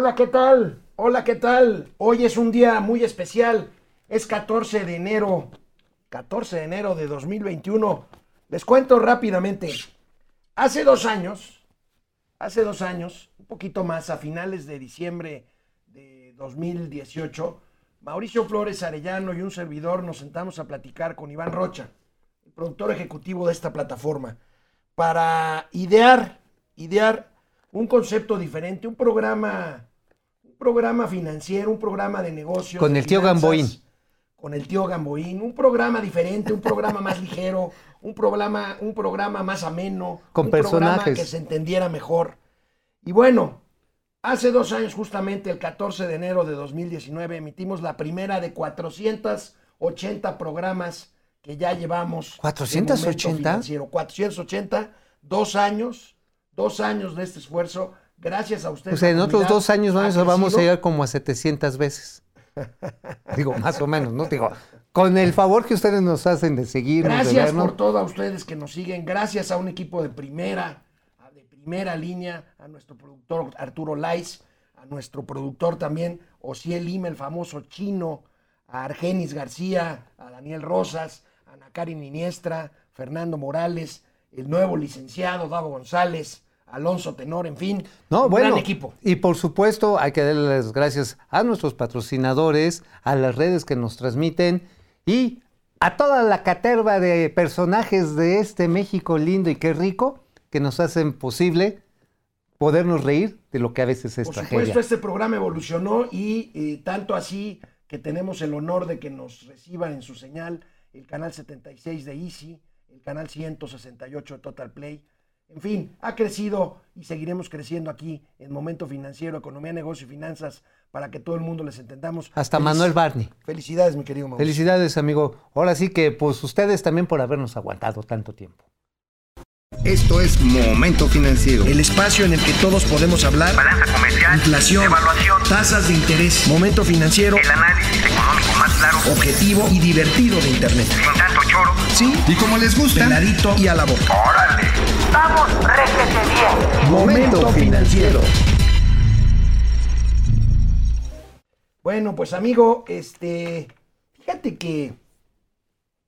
Hola, ¿qué tal? Hola, ¿qué tal? Hoy es un día muy especial. Es 14 de enero. 14 de enero de 2021. Les cuento rápidamente. Hace dos años, hace dos años, un poquito más, a finales de diciembre de 2018, Mauricio Flores Arellano y un servidor nos sentamos a platicar con Iván Rocha, el productor ejecutivo de esta plataforma, para idear, idear un concepto diferente, un programa, programa financiero, un programa de negocios. Con de el tío Gamboín. Con el tío Gamboín, un programa diferente, un programa más ligero, un programa, un programa más ameno, Con un programa personajes. que se entendiera mejor. Y bueno, hace dos años, justamente el 14 de enero de 2019, emitimos la primera de 480 programas que ya llevamos. de Momento 480. Financiero. 480, dos años, dos años de este esfuerzo. Gracias a ustedes. O sea, en otros dos años vamos, a- llegar como a 700 veces. Digo, más o menos, ¿no? Digo, con el favor que ustedes nos hacen de seguirnos, de Gracias por todo a ustedes que nos siguen. Gracias a un equipo de primera, de primera línea, a nuestro productor Arturo Lais, a nuestro productor también Osiel Lima, el famoso chino, a Argenis García, a Daniel Rosas, a Ana Karin Iniestra, Fernando Morales, el nuevo licenciado Davo González, Alonso Tenor, en fin, No, un bueno, gran equipo. y por supuesto hay que darle las gracias a nuestros patrocinadores, a las redes que nos transmiten y a toda la caterva de personajes de este México lindo y qué rico que nos hacen posible podernos reír de lo que a veces es Por tragedia. supuesto, este programa evolucionó y eh, tanto así que tenemos el honor de que nos reciban en su señal el canal 76 de Easy, el canal 168 de Total Play. En fin, ha crecido y seguiremos creciendo aquí en Momento Financiero, Economía, Negocio y Finanzas para que todo el mundo les entendamos. Hasta Felic- Manuel Barney. Felicidades, mi querido Mauricio. Felicidades, amigo. Ahora sí que, pues, ustedes también por habernos aguantado tanto tiempo. Esto es Momento Financiero. El espacio en el que todos podemos hablar. balanza comercial, Inflación, evaluación, tasas de interés, momento financiero, el análisis económico más claro, objetivo y divertido de Internet. sin tanto choro. Sí, Y como les gusta, peladito y a la boca. ¡Órale! ¡Vamos, réjete bien! Momento financiero. Bueno, pues amigo, este, fíjate que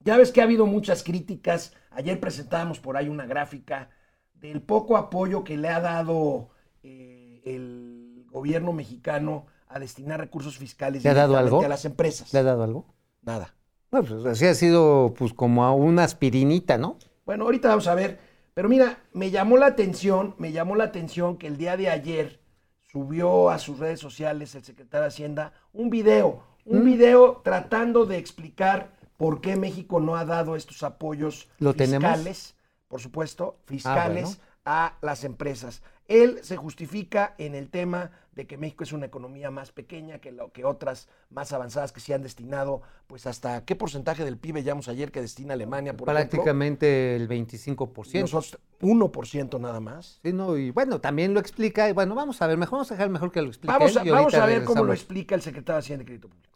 ya ves que ha habido muchas críticas. Ayer presentábamos por ahí una gráfica del poco apoyo que le ha dado eh, el gobierno mexicano a destinar recursos fiscales ¿Le ha dado algo? a las empresas. ¿Le ha dado algo? Nada. No, pues así ha sido, pues, como a una aspirinita, ¿no? Bueno, ahorita vamos a ver. Pero mira, me llamó la atención, me llamó la atención que el día de ayer subió a sus redes sociales el secretario de Hacienda un video, un video tratando de explicar por qué México no ha dado estos apoyos ¿Lo tenemos? Ah, fiscales, por supuesto, fiscales bueno. a las empresas. Él se justifica en el tema de que México es una economía más pequeña que, lo, que otras más avanzadas que se han destinado, pues hasta qué porcentaje del PIB veíamos ayer que destina Alemania, por ejemplo. Prácticamente el 25%. Nosotros 1% nada más. Sí, no, y bueno, también lo explica. y Bueno, vamos a ver, mejor vamos a dejar mejor que lo explique. Vamos a, él, y vamos ahorita a ver cómo lo explica el secretario de Hacienda y Crédito Público.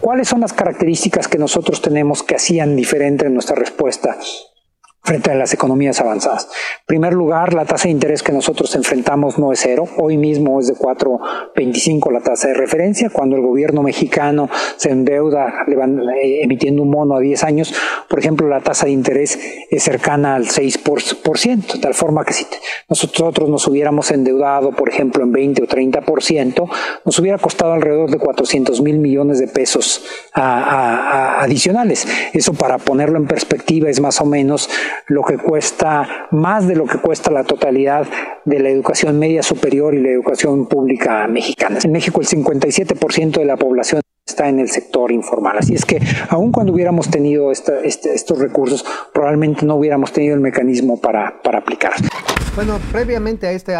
¿Cuáles son las características que nosotros tenemos que hacían diferente nuestra respuesta frente a las economías avanzadas? En primer lugar, la tasa de interés que nosotros enfrentamos no es cero. Hoy mismo es de 4.25 la tasa de referencia. Cuando el gobierno mexicano se endeuda eh, emitiendo un mono a 10 años, por ejemplo, la tasa de interés es cercana al 6%, de tal forma que si nosotros nos hubiéramos endeudado, por ejemplo, en 20 o 30%, nos hubiera costado alrededor de 400 mil millones de pesos a- a- a- adicionales. Eso para ponerlo en perspectiva es más o menos lo que cuesta, más de lo que cuesta la totalidad de la educación media superior y la educación pública mexicana. En México el 57% de la población está en el sector informal. Así es que aun cuando hubiéramos tenido este- estos recursos, probablemente no hubiéramos tenido el mecanismo para, para aplicarlos. Bueno, previamente a, este,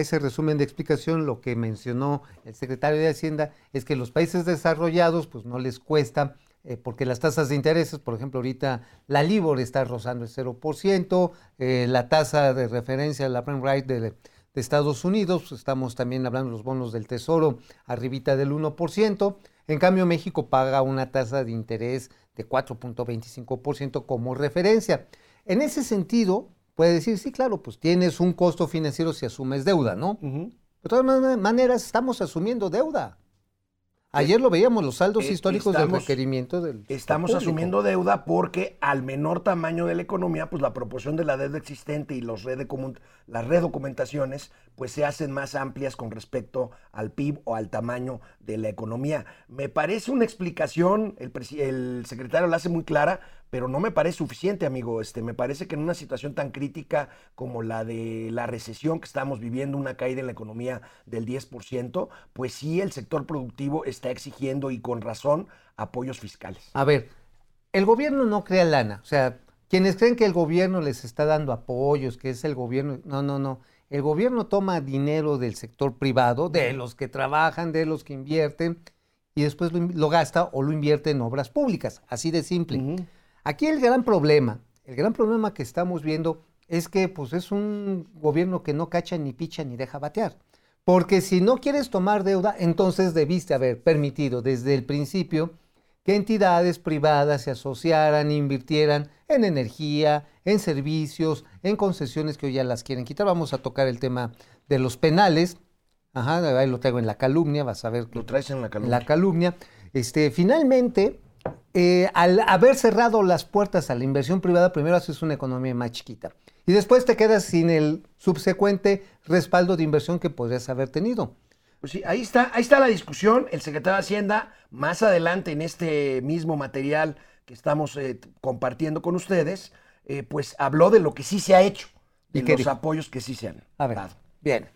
ese resumen de explicación, lo que mencionó el secretario de Hacienda es que los países desarrollados, pues no les cuesta, eh, porque las tasas de intereses, por ejemplo, ahorita la LIBOR está rozando el 0%, eh, la tasa de referencia, la prime rate de, de Estados Unidos, estamos también hablando de los bonos del Tesoro arribita del 1%, en cambio México paga una tasa de interés de 4.25% como referencia. En ese sentido, puede decir, sí, claro, pues tienes un costo financiero si asumes deuda, ¿no? De todas man- maneras, estamos asumiendo deuda. Ayer lo veíamos, los saldos Eh, históricos del requerimiento del Estamos público. asumiendo deuda porque al menor tamaño de la economía, pues la proporción de la deuda existente y los redecomun- las redocumentaciones, pues se hacen más amplias con respecto al PIB o al tamaño de la economía. Me parece una explicación, el, secretario la hace muy clara, pero no me parece suficiente, amigo. Este, me parece que en una situación tan crítica como la de la recesión que estamos viviendo, una caída en la economía del 10%, pues sí el sector productivo está exigiendo y con razón apoyos fiscales. A ver, el gobierno no crea lana. O sea, quienes creen que el gobierno les está dando apoyos, que es el gobierno. No, no, no. El gobierno toma dinero del sector privado, de los que trabajan, de los que invierten, y después lo, gasta o lo invierte en obras públicas. Así de simple. Aquí el gran problema, el gran problema que estamos viendo es que pues es un gobierno que no cacha ni picha ni deja batear. Porque si no quieres tomar deuda, entonces debiste haber permitido desde el principio que entidades privadas se asociaran e invirtieran en energía, en servicios, en concesiones que hoy ya las quieren quitar. Vamos a tocar el tema de los penales. Ajá, ahí lo traigo en la calumnia, vas a ver Lo traes en la calumnia. la calumnia. Este, finalmente, eh, al haber cerrado las puertas a la inversión privada, primero haces una economía más chiquita. Y después te quedas sin el subsecuente respaldo de inversión que podrías haber tenido. Pues sí, ahí está, ahí está la discusión. El secretario de Hacienda, más adelante en este mismo material que estamos eh, compartiendo con ustedes, eh, pues habló de lo que sí se ha hecho, de ¿Y qué los dijo? apoyos que sí se han A ver, dado. bien.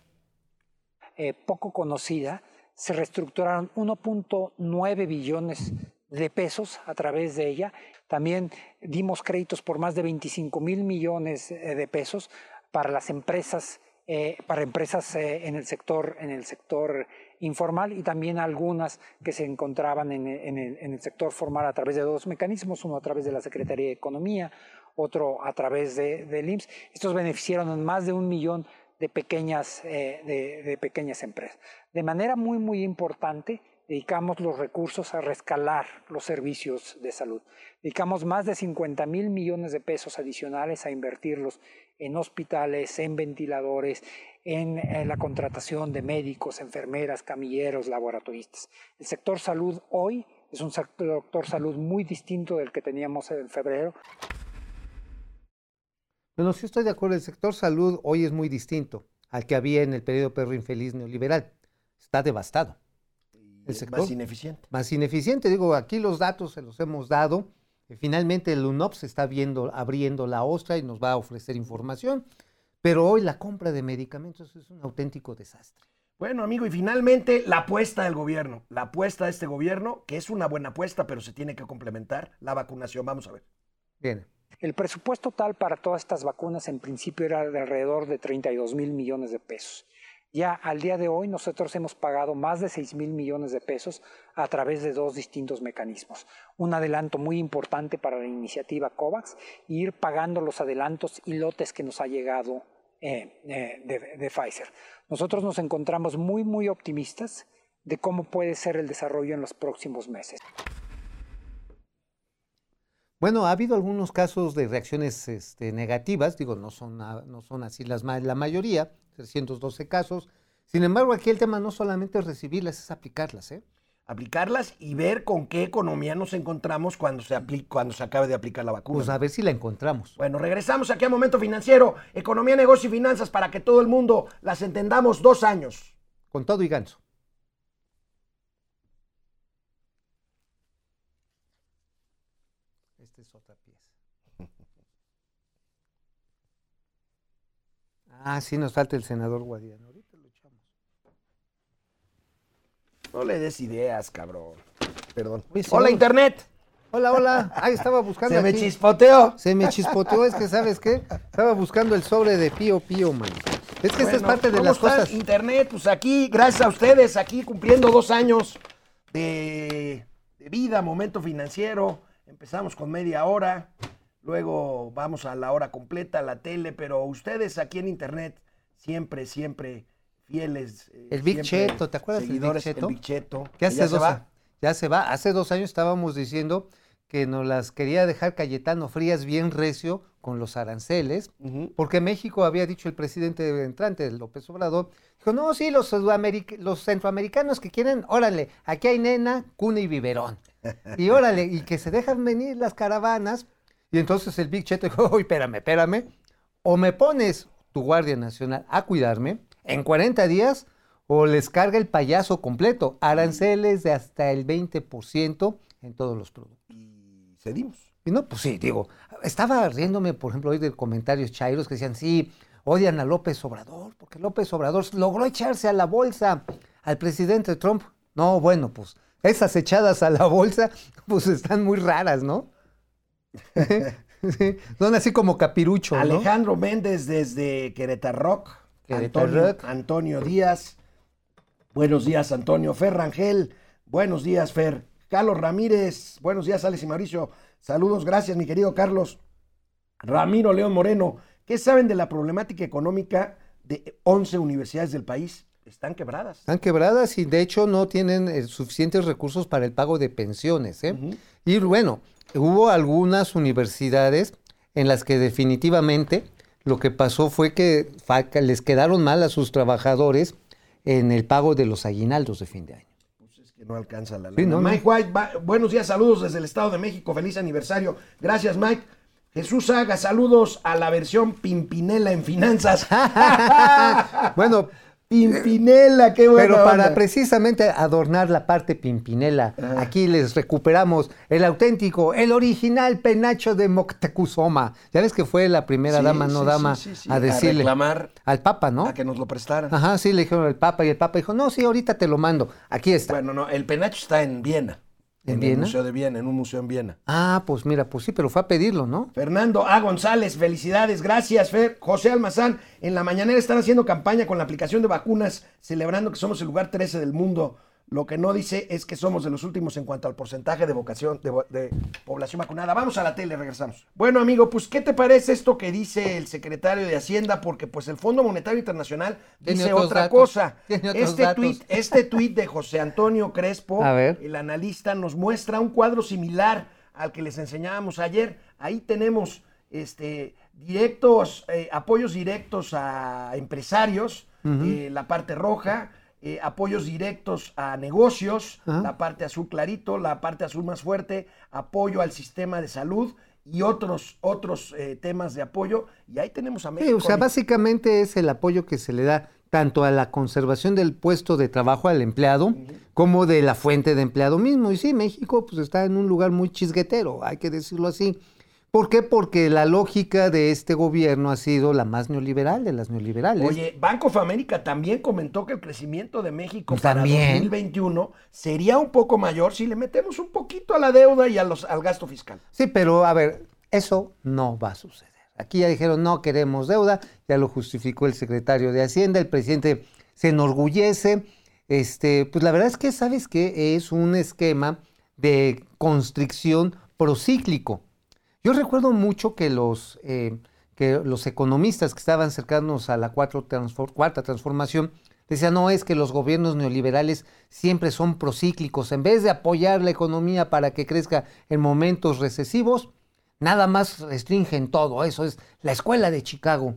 eh, poco conocida, se reestructuraron 1.9 billones de pesos a través de ella. También dimos créditos por más de 25 mil millones de pesos para las empresas, eh, para empresas eh, en el sector, en el sector informal y también algunas que se encontraban en, en el, en el sector formal a través de dos mecanismos, uno a través de la Secretaría de Economía, otro a través de, del IMSS. Estos beneficiaron a más de un millón de pequeñas, eh, de, de pequeñas empresas. De manera muy, muy importante, dedicamos los recursos a rescalar los servicios de salud. Dedicamos más de 50 mil millones de pesos adicionales a invertirlos en hospitales, en ventiladores, en eh, la contratación de médicos, enfermeras, camilleros, laboratoristas. El sector salud hoy es un sector salud muy distinto del que teníamos en febrero. Bueno, sí estoy de acuerdo, el sector salud hoy es muy distinto al que había en el periodo perro infeliz neoliberal. Está devastado. El sector Más ineficiente. más ineficiente. Digo, aquí los datos se los hemos dado. Eh, Finalmente el UNOP se está viendo, abriendo la ostra y nos va a ofrecer información. Pero hoy la compra de medicamentos es un auténtico desastre. Bueno, amigo, y finalmente la apuesta del gobierno. La apuesta de este gobierno, que es una buena apuesta, pero se tiene que complementar, la vacunación. Vamos a ver. Bien. El presupuesto total para todas estas vacunas en principio era de alrededor de 32 mil millones de pesos. Ya al día de hoy nosotros hemos pagado más de 6 mil millones de pesos a través de dos distintos mecanismos. Un adelanto muy importante para la iniciativa COVAX e ir pagando los adelantos y lotes que nos ha llegado eh, eh, de, de Pfizer. Nosotros nos encontramos muy, muy optimistas de cómo puede ser el desarrollo en los próximos meses. Bueno, ha habido algunos casos de reacciones este, negativas, digo, no son, no son así las, la mayoría, 312 casos. Sin embargo, aquí el tema no solamente es recibirlas, es aplicarlas, ¿eh? Aplicarlas y ver con qué economía nos encontramos cuando se, apli- cuando se acabe de aplicar la vacuna. Pues a ver si la encontramos. Bueno, regresamos aquí a Momento Financiero, Economía, Negocio y Finanzas para que todo el mundo las entendamos dos años. Con todo y ganso. Esta es otra pieza. Ah, sí, nos falta el senador Guadiana. Ahorita lo echamos. No le des ideas, cabrón. Perdón. Oye, sí, Hola. Internet. Hola, hola. Ahí estaba buscando. Se me chispoteó. Se me chispoteó, es que, ¿sabes qué? Estaba buscando el sobre de Pío Pío, man. Es que esta es parte de ¿cómo las cosas. Internet, pues aquí, gracias a ustedes, aquí cumpliendo dos años de, de vida, momento financiero. Empezamos con media hora, luego vamos a la hora completa, la tele, pero ustedes aquí en Internet, siempre, siempre fieles. eh, El Big siempre Cheto, ¿te acuerdas del Big Cheto? El Big Cheto. Que que hace ya se dos va. a- ya se va. Hace dos años estábamos diciendo que nos las quería dejar Cayetano Frías bien recio con los aranceles, porque México había dicho el presidente entrante, López Obrador, dijo, no, sí, los, los centroamericanos que quieren, órale, aquí hay nena, cuna y biberón. Y órale, y que se dejan venir las caravanas. Y entonces el Big Cheto dijo, uy, espérame, espérame, o me pones tu Guardia Nacional a cuidarme en 40 días, o les carga el payaso completo, aranceles de hasta el 20% en todos los productos. Y cedimos. Y no, pues sí, digo, estaba riéndome, por ejemplo, hoy de comentarios chairos que decían, sí, odian a López Obrador, porque López Obrador logró echarse a la bolsa al presidente Trump. No, bueno, pues esas echadas a la bolsa, pues están muy raras, ¿no? Sí, Son así como capirucho, ¿no? Alejandro Méndez desde Querétaro. Antonio Díaz. Buenos días, Antonio. Fer Rangel. Buenos días, Fer. Carlos Ramírez. Buenos días, Alex y Mauricio. Saludos, gracias, mi querido Carlos. Ramiro León Moreno. ¿Qué saben de la problemática económica de 11 universidades del país? Están quebradas. Están quebradas y de hecho no tienen eh, suficientes recursos para el pago de pensiones. ¿eh? Y bueno, hubo algunas universidades en las que definitivamente lo que pasó fue que les quedaron mal a sus trabajadores en el pago de los aguinaldos de fin de año. Es que no alcanza la lana. no. Mike White, buenos días, saludos desde el Estado de México, feliz aniversario. Gracias, Mike. Jesús Saga, saludos a la versión Pimpinela en finanzas. Bueno, Pimpinela, qué bueno. pero para precisamente adornar la parte pimpinela, aquí les recuperamos el auténtico, el original penacho de Moctezuma. Ya ves que fue la primera Sí, dama, no sí, dama, sí, a A decirle reclamar al Papa, ¿no? A que nos lo prestaran. Ajá, sí, le dijeron al Papa y el Papa dijo, no, sí, ahorita te lo mando. Aquí está. Bueno, no, el penacho está en Viena. ¿En el Viena? Museo de Viena, en un museo en Viena. Ah, pues mira, pues sí, pero fue a pedirlo, ¿no? Fernando A. González, felicidades, gracias, Fer. José Almazán, en la mañanera están haciendo campaña con la aplicación de vacunas, celebrando que somos el lugar 13 del mundo. Lo que no dice es que somos de los últimos en cuanto al porcentaje de, vocación, de, población vacunada. Vamos a la tele, regresamos. Bueno, amigo, pues, ¿qué te parece esto que dice el secretario de Hacienda? Porque, pues, el Fondo Monetario Internacional dice otra datos, cosa. Este tuit, este tuit de José Antonio Crespo, el analista, nos muestra un cuadro similar al que les enseñábamos ayer. Ahí tenemos este, directos, eh, apoyos directos a empresarios, eh, la parte roja, eh, apoyos directos a negocios, Ajá. la parte azul clarito, la parte azul más fuerte, apoyo al sistema de salud y otros, otros eh, temas de apoyo. Y ahí tenemos a Sí, México. o sea, básicamente es el apoyo que se le da tanto a la conservación del puesto de trabajo al empleado como de la fuente de empleado mismo. Y sí, México pues está en un lugar muy chisguetero, hay que decirlo así. ¿Por qué? Porque la lógica de este gobierno ha sido la más neoliberal de las neoliberales. Oye, Banco of America también comentó que el crecimiento de México Pues para también. 2021 sería un poco mayor si le metemos un poquito a la deuda y a los, al gasto fiscal. Sí, pero a ver, eso no va a suceder. Aquí ya dijeron no queremos deuda, ya lo justificó el secretario de Hacienda, el presidente se enorgullece. Este, pues la verdad es que sabes que es un esquema de constricción procíclico. Yo recuerdo mucho que los, eh, que los economistas que estaban cercanos a la cuatro transfor- cuarta transformación decían, no, es que los gobiernos neoliberales siempre son procíclicos. En vez de apoyar la economía para que crezca en momentos recesivos, nada más restringen todo. Eso es la escuela de Chicago.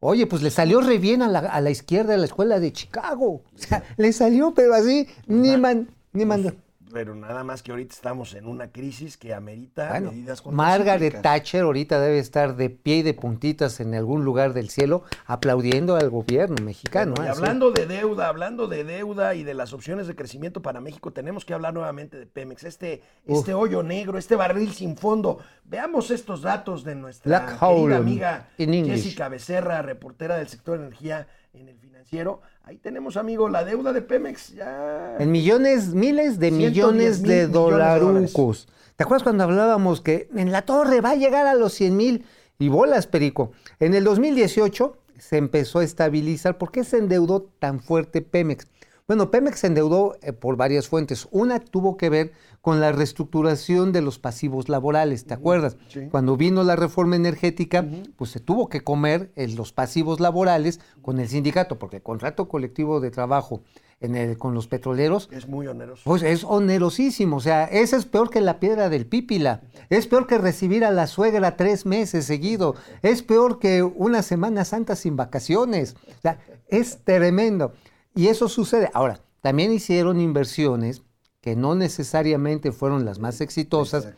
Oye, pues le salió re bien a la, a la izquierda de la escuela de Chicago. O sea, le salió, pero así, ni man, ni man. Pero nada más que ahorita estamos en una crisis que amerita Bueno, medidas Margaret. Thatcher ahorita debe estar de pie y de puntitas en algún lugar del cielo aplaudiendo al gobierno mexicano. Bueno, y ¿eh? Sí. hablando de deuda, hablando de deuda y de las opciones de crecimiento para México, tenemos que hablar nuevamente de Pemex, este, Uf. este hoyo negro, este barril sin fondo. Veamos estos datos de nuestra querida amiga. Jessica Becerra, reportera del sector energía en el financiero. Ahí tenemos, amigo, la deuda de Pemex ya. En millones, miles de 110 millones mil de dolarucos. ¿Te acuerdas cuando hablábamos que en la torre va a llegar a los 100 mil y bolas, Perico? En el 2018 se empezó a estabilizar. ¿Por qué se endeudó tan fuerte Pemex? Bueno, Pemex se endeudó eh, por varias fuentes. Una tuvo que ver con la reestructuración de los pasivos laborales, ¿te acuerdas? sí. Cuando vino la reforma energética, pues se tuvo que comer eh, los pasivos laborales con el sindicato, porque el contrato colectivo de trabajo en el- con los petroleros Es muy oneroso. pues es onerosísimo, o sea, ese es peor que la piedra del pípila, es peor que recibir a la suegra tres meses seguido, es peor que una Semana Santa sin vacaciones, o sea, es tremendo. Y eso sucede. Ahora, también hicieron inversiones que no necesariamente fueron las más exitosas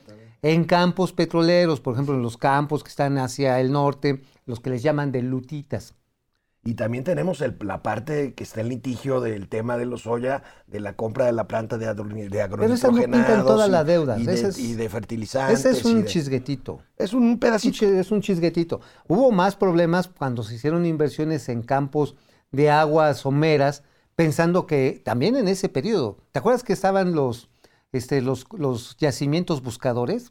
en campos petroleros, por ejemplo, en los campos que están hacia el norte, los que les llaman de lutitas. Y también tenemos el- la parte que está en litigio del tema de los soya, de la compra de la planta de, agro- de Pero esa no pinta en agronitrogenados toda y- la deuda, Y de, ese es- y de fertilizantes. Ese es un de- chisguetito. Es un pedacito. es un chisguetito. Hubo más problemas cuando se hicieron inversiones en campos de aguas someras, pensando que también en ese periodo, ¿te acuerdas que estaban los, este, los, los yacimientos buscadores?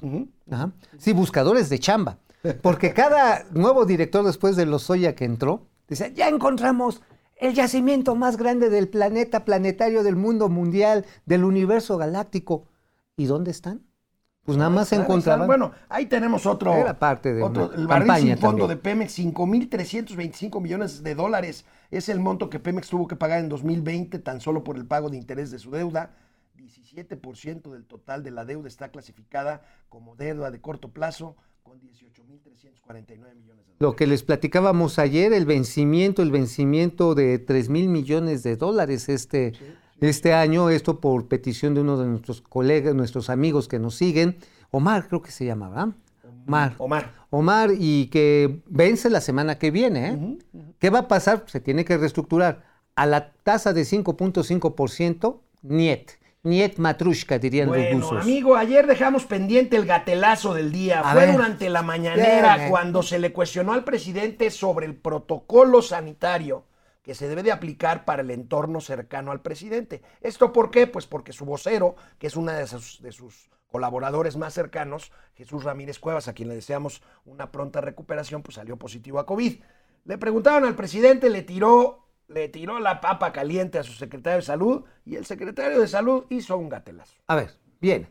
Ajá. Sí, buscadores de chamba. Porque cada nuevo director después de los Soya que entró, decía, ya encontramos el yacimiento más grande del planeta planetario, del mundo mundial, del universo galáctico. ¿Y dónde están? Pues nada más se encontraban. Bueno, ahí tenemos otro. Era parte de otro- el barril sin fondo también. de Pemex, 5.325 millones de dólares. Es el monto que Pemex tuvo que pagar en 2020 tan solo por el pago de interés de su deuda. 17% del total de la deuda está clasificada como deuda de corto plazo con 18.349 millones de dólares. Lo que les platicábamos ayer, el vencimiento, el vencimiento de 3 mil millones de dólares este, este año, esto por petición de uno de nuestros colegas, nuestros amigos que nos siguen, Omar creo que se llama, ¿verdad? Omar. Omar. Omar, y que vence la semana que viene. ¿eh? ¿Qué va a pasar? Se tiene que reestructurar. A la tasa de 5.5%, niet. Niet matrushka, dirían los Bueno, rusos. amigo, ayer dejamos pendiente el gatelazo del día. A Fue ver. durante la mañanera cuando se le cuestionó al presidente sobre el protocolo sanitario que se debe de aplicar para el entorno cercano al presidente. ¿Esto por qué? Pues porque su vocero, que es una de sus, de sus colaboradores más cercanos, Jesús Ramírez Cuevas, a quien le deseamos una pronta recuperación, pues salió positivo a COVID. Le preguntaron al presidente, le tiró, le tiró la papa caliente a su secretario de salud y el secretario de salud hizo un gatelazo. A ver, bien.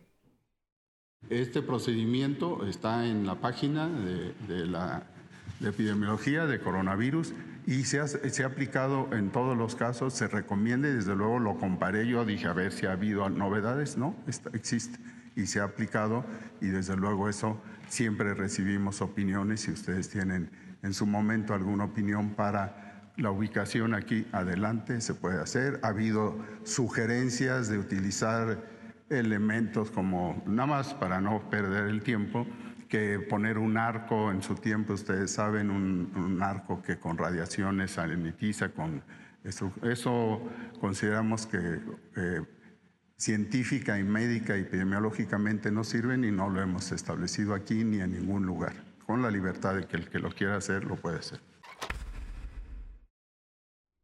Este procedimiento está en la página de, de la de epidemiología de coronavirus y se ha, se ha aplicado en todos los casos, se recomienda y desde luego lo comparé yo, dije a ver si ha habido novedades, no, Está- existe. Y se ha aplicado y desde luego eso siempre recibimos opiniones si ustedes tienen en su momento alguna opinión para la ubicación aquí. Adelante se puede hacer. Ha habido sugerencias de utilizar elementos como, nada más para no perder el tiempo, que poner un arco en su tiempo, ustedes saben, un, un arco que con radiaciones saliniza, con eso, eso consideramos que eh, científica y médica y epidemiológicamente no sirven y no lo hemos establecido aquí ni en ningún lugar. Con la libertad de que el que lo quiera hacer lo puede hacer.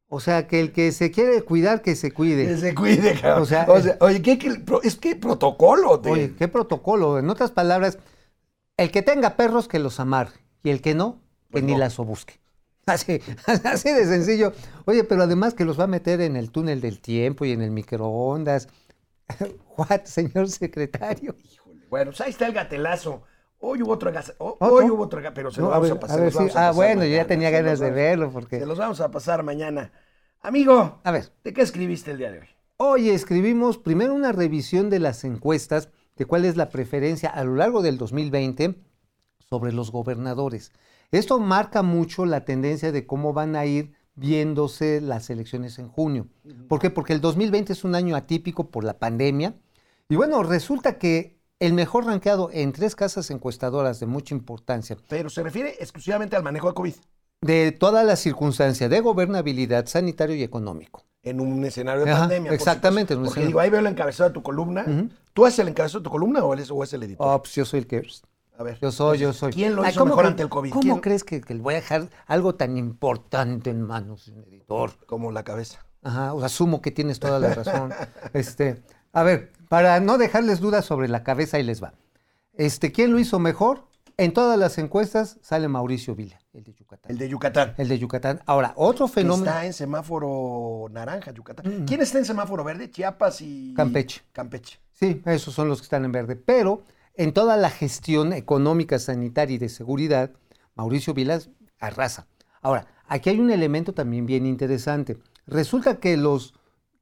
O sea, que el que se quiere cuidar, que se cuide. Que se cuide, cabrón. O sea, oye, ¿qué, es que protocolo. te- Oye, qué protocolo. En otras palabras, el que tenga perros que los amar y el que no, que Pues ni no. las busque. Así, así de sencillo. Oye, pero además que los va a meter en el túnel del tiempo y en el microondas. What, señor secretario? Bueno, pues ahí está el gatelazo. Hoy hubo otro gas-. Hoy hubo otro pero se No, lo vamos a, ver, pasar. a ver ah, pasar bueno, yo ya tenía ganas de verlo porque... Se los vamos a pasar mañana. Amigo, A ver, ¿de qué escribiste el día de hoy? Hoy escribimos primero una revisión de las encuestas de cuál es la preferencia a lo largo del 2020 sobre los gobernadores. Esto marca mucho la tendencia de cómo van a ir viéndose las elecciones en junio. ¿Por qué? Porque el 2020 es un año atípico por la pandemia. Y bueno, resulta que el mejor rankeado en tres casas encuestadoras de mucha importancia Pero se refiere exclusivamente al manejo de COVID de todas las circunstancias de gobernabilidad, sanitario y económico. en un escenario de Ajá, pandemia. exactamente, supuesto. en un Porque escenario- digo, ahí veo el encabezado de tu columna. ¿Tú haces el encabezado de tu columna o, eres, o es el editor? Oh, pues yo soy el que... a ver. Yo soy, yo soy. ¿Quién lo Ay, hizo ¿cómo mejor ante el COVID? ¿Cómo ¿Quién? crees que, que le voy a dejar algo tan importante en manos de un editor? Como la cabeza. Ajá, o asumo que tienes toda la razón. este, a ver, para no dejarles dudas sobre la cabeza, ahí les va. Este, ¿quién lo hizo mejor? En todas las encuestas sale Mauricio Vila, el de Yucatán. El de Yucatán. el de Yucatán. Ahora, otro fenómeno. Está en semáforo naranja, Yucatán. ¿Quién está en semáforo verde? Chiapas y... Campeche. Campeche. Sí, esos son los que están en verde. Pero en toda la gestión económica, sanitaria y de seguridad, Mauricio Vilas arrasa. Ahora, aquí hay un elemento también bien interesante. Resulta que los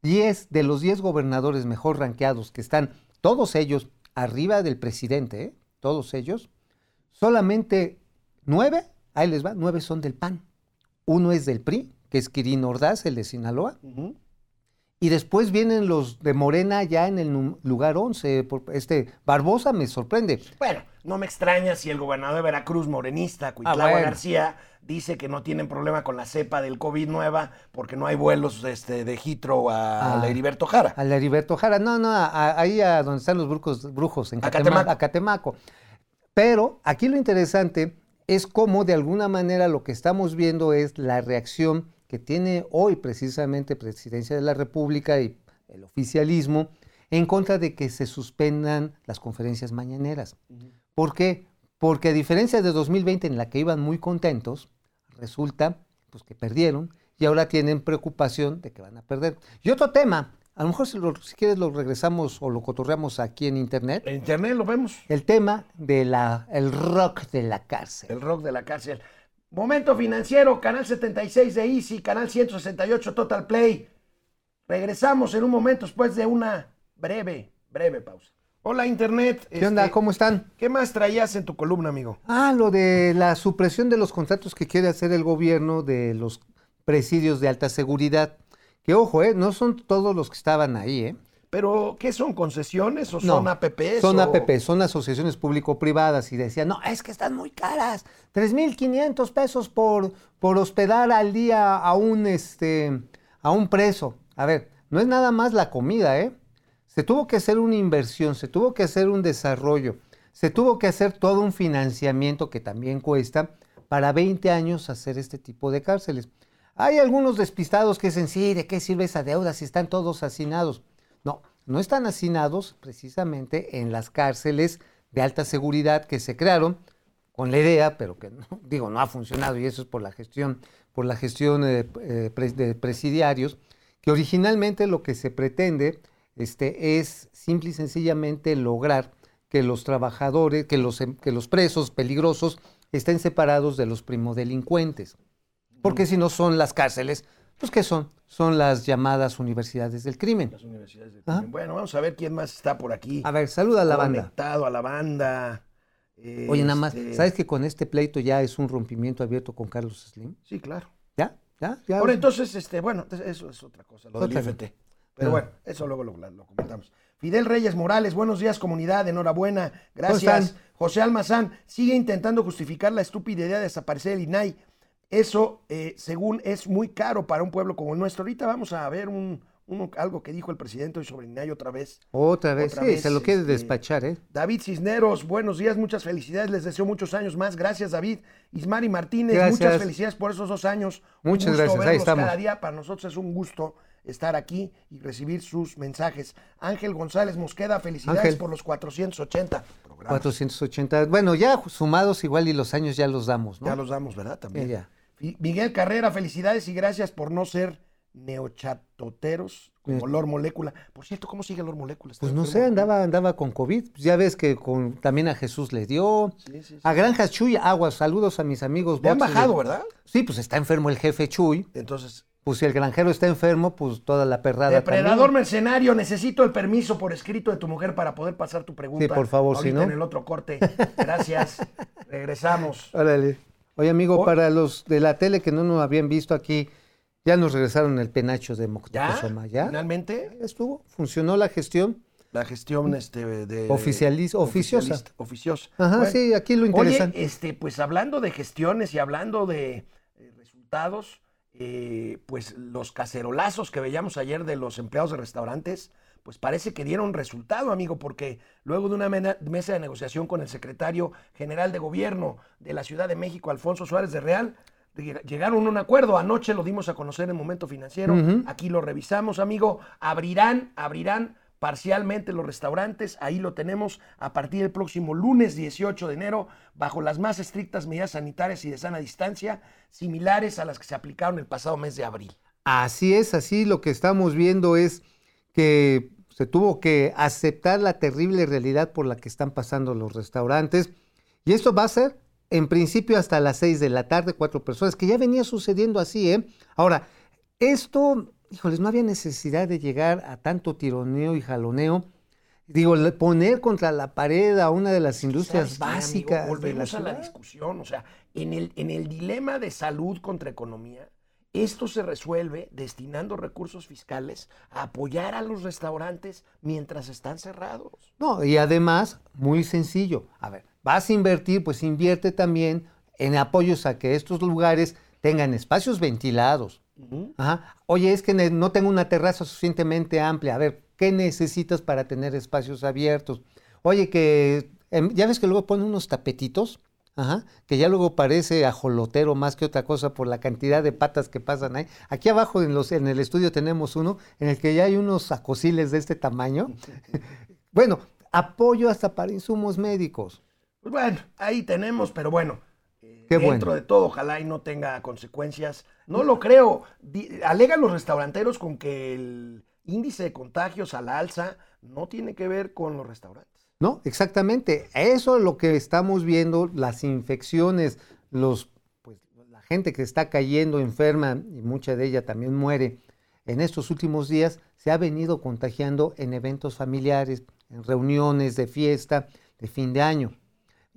10 de los 10 gobernadores mejor ranqueados, que están todos ellos arriba del presidente, ¿eh? todos ellos, solamente 9, ahí les va, 9 son del PAN. Uno es del PRI, que es Kirin Ordaz, el de Sinaloa. Y después vienen los de Morena ya en el lugar 11. por- Este Barbosa me sorprende. Bueno, no me extraña si el gobernador de Veracruz, morenista, Ah, bueno. García, dice que no tienen problema con la cepa del COVID nueva porque no hay vuelos este, de Heathrow a, Ah. la Heriberto Jara. Al Heriberto Jara. No, no, a- a- ahí a donde están los brujos, brujos en A Catema- Catemaco. a Catemaco. Pero aquí lo interesante es cómo de alguna manera lo que estamos viendo es la reacción que tiene hoy precisamente Presidencia de la República y el oficialismo en contra de que se suspendan las conferencias mañaneras. ¿Por qué? Porque a diferencia de 2020 en la que iban muy contentos, resulta pues, que perdieron y ahora tienen preocupación de que van a perder. Y otro tema, a lo mejor si, lo- si quieres lo regresamos o lo cotorreamos aquí en internet, En internet lo vemos. el tema del el rock de la cárcel. El rock de la cárcel. Momento financiero, canal 76 de Easy, canal 168 Total Play. Regresamos en un momento después de una breve, breve pausa. Hola Internet. ¿Qué onda? este, ¿Cómo están? ¿Qué más traías en tu columna, amigo? Ah, lo de la supresión de los contratos que quiere hacer el gobierno de los presidios de alta seguridad. Que ojo, ¿eh? no son todos los que estaban ahí, ¿eh? Pero, ¿qué son concesiones o No, son APPs? Son o- APP, son asociaciones público-privadas y decían, no, es que están muy caras, 3.500 pesos por, por hospedar al día a un, este, a un preso. A ver, no es nada más la comida, ¿eh? Se tuvo que hacer una inversión, se tuvo que hacer un desarrollo, se tuvo que hacer todo un financiamiento que también cuesta para 20 años hacer este tipo de cárceles. Hay algunos despistados que dicen, sí, ¿de qué sirve esa deuda si están todos hacinados? No, no están hacinados precisamente en las cárceles de alta seguridad que se crearon con la idea, pero que no, digo, no ha funcionado y eso es por la gestión, por la gestión eh, eh, pres- de presidiarios, que originalmente lo que se pretende este, es simple y sencillamente lograr que los trabajadores, que los, em- que los presos peligrosos estén separados de los primodelincuentes. Porque si no son las cárceles, pues ¿qué son? Son las llamadas universidades del crimen. Las universidades del crimen. Bueno, vamos a ver quién más está por aquí. A ver, saluda a la banda. Conectado a la banda. Oye, nada más, Este, ¿sabes que con este pleito ya es un rompimiento abierto con Carlos Slim? Sí, claro. ¿Ya? ¿Ya? ¿Ya? Ahora entonces, este, bueno, eso es otra cosa, lo del Otra IFT. cosa. Pero Ah. bueno, eso luego lo, lo comentamos. Fidel Reyes Morales, buenos días comunidad, enhorabuena, gracias. José Almazán sigue intentando justificar la estúpida idea de desaparecer el INAI. Eso, eh, según, es muy caro para un pueblo como el nuestro. Ahorita vamos a ver un, uno- algo que dijo el presidente hoy sobre el INAI otra vez. Otra vez, Otra sí, vez, se lo quiere este, despachar, ¿eh? David Cisneros, buenos días, muchas felicidades, les deseo muchos años más. Gracias, David. Ismari Martínez, Gracias. muchas felicidades por esos dos años. Un Muchas gusto gracias, ahí estamos. Cada día para nosotros es un gusto estar aquí y recibir sus mensajes. Ángel González Mosqueda, felicidades Ángel. por los 480 programas. 480. Bueno, ya sumados igual y los años ya los damos, ¿no? Ya los damos, ¿verdad? También. Ya, ya. Miguel Carrera, felicidades y gracias por no ser neochatoteros como Eh. Lord Molécula. Por cierto, ¿cómo sigue Lord Molécula? ¿Está Pues no sé, andaba, andaba con COVID. Pues ya ves que con, también a Jesús le dio. Sí, sí, sí. A Granjas Chuy, aguas, saludos a mis amigos. Le han de- bajado, ¿verdad? Sí, pues está enfermo el jefe Chuy. Entonces, Pues si el granjero está enfermo, pues toda la perrada Depredador también. mercenario, necesito el permiso por escrito de tu mujer para poder pasar tu pregunta. Sí, por favor, si no. en el otro corte. Gracias. Regresamos. Órale. Oye, amigo, para los de la tele que no nos habían visto aquí, ya nos regresaron el penacho de. Moctezuma. ¿Ya? Finalmente, Ya estuvo. Funcionó la gestión. la gestión este, de... Oficializ- oficiosa. Oficiosa. Ajá, Bueno, sí, aquí lo interesante. Oye, este, pues hablando de gestiones y hablando de eh, resultados, eh, pues los cacerolazos que veíamos ayer de los empleados de restaurantes, pues parece que dieron resultado, amigo, porque luego de una mesa de negociación con el secretario general de gobierno de la Ciudad de México, Alfonso Suárez de Real, lleg- llegaron a un acuerdo. Anoche lo dimos a conocer en Momento Financiero. Aquí lo revisamos, amigo. Abrirán, abrirán parcialmente los restaurantes. Ahí lo tenemos a partir del próximo lunes 18 de enero, bajo las más estrictas medidas sanitarias y de sana distancia, similares a las que se aplicaron el pasado mes de abril. Así es, así lo que estamos viendo es que se tuvo que aceptar la terrible realidad por la que están pasando los restaurantes. Y esto va a ser, en principio, hasta las 6 de la tarde, cuatro personas, que ya venía sucediendo así, ¿eh? Ahora, esto, híjoles, no había necesidad de llegar a tanto tironeo y jaloneo. Digo, poner contra la pared a una de las industrias ¿Sabes qué, amigo? básicas de la Volvemos a la discusión. O sea, en el, en el dilema de salud contra economía, esto se resuelve destinando recursos fiscales a apoyar a los restaurantes mientras están cerrados. No, y además, muy sencillo. A ver, vas a invertir, pues invierte también en apoyos a que estos lugares tengan espacios ventilados. Ajá. Oye, es que no tengo una terraza suficientemente amplia. A ver, ¿qué necesitas para tener espacios abiertos? Oye, que em, ya ves que luego ponen unos tapetitos, ajá, que ya luego parece ajolotero más que otra cosa por la cantidad de patas que pasan ahí. Aquí abajo en, los, en el estudio tenemos uno en el que ya hay unos acosiles de este tamaño. bueno, apoyo hasta para insumos médicos. Pues bueno, ahí tenemos, pero bueno, eh, Qué dentro bueno. de todo, ojalá y no tenga consecuencias. No lo creo. Alegan los restauranteros con que el índice de contagios a la alza no tiene que ver con los restaurantes. No, exactamente. Eso es lo que estamos viendo, las infecciones, los, pues, la gente que está cayendo enferma y mucha de ella también muere. En estos últimos días, se ha venido contagiando en eventos familiares, en reuniones de fiesta, de fin de año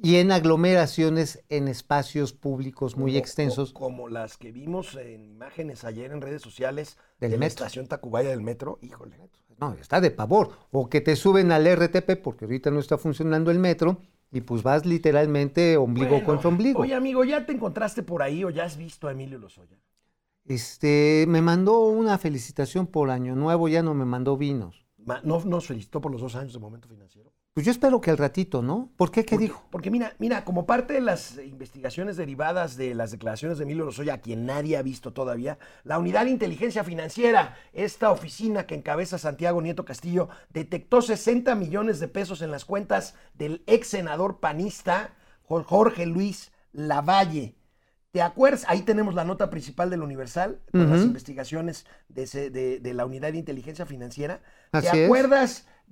y en aglomeraciones en espacios públicos muy Como- extensos. co- Como las que vimos en imágenes ayer en redes sociales Del de la metro. estación Tacubaya del metro. Híjole. No, está de pavor. O que te suben al RTP porque ahorita no está funcionando el metro y pues vas literalmente ombligo Bueno, contra ombligo. Oye, amigo, ¿ya te encontraste por ahí o ya has visto a Emilio Lozoya? Este, me mandó una felicitación por Año Nuevo, ya no me mandó vinos. Ma- ¿No nos felicitó por los dos años de momento financiero? Pues yo espero que al ratito, ¿no? ¿Por qué? ¿Qué Porque- dijo? Porque mira, mira, como parte de las investigaciones derivadas de las declaraciones de Emilio Lozoya, a quien nadie ha visto todavía, la Unidad de Inteligencia Financiera, esta oficina que encabeza Santiago Nieto Castillo, detectó 60 millones de pesos en las cuentas del ex senador panista Jor- Jorge Luis Lavalle. ¿Te acuerdas? Ahí tenemos la nota principal del Universal con las investigaciones de, ese- de- de la Unidad de Inteligencia Financiera. Así ¿Te es.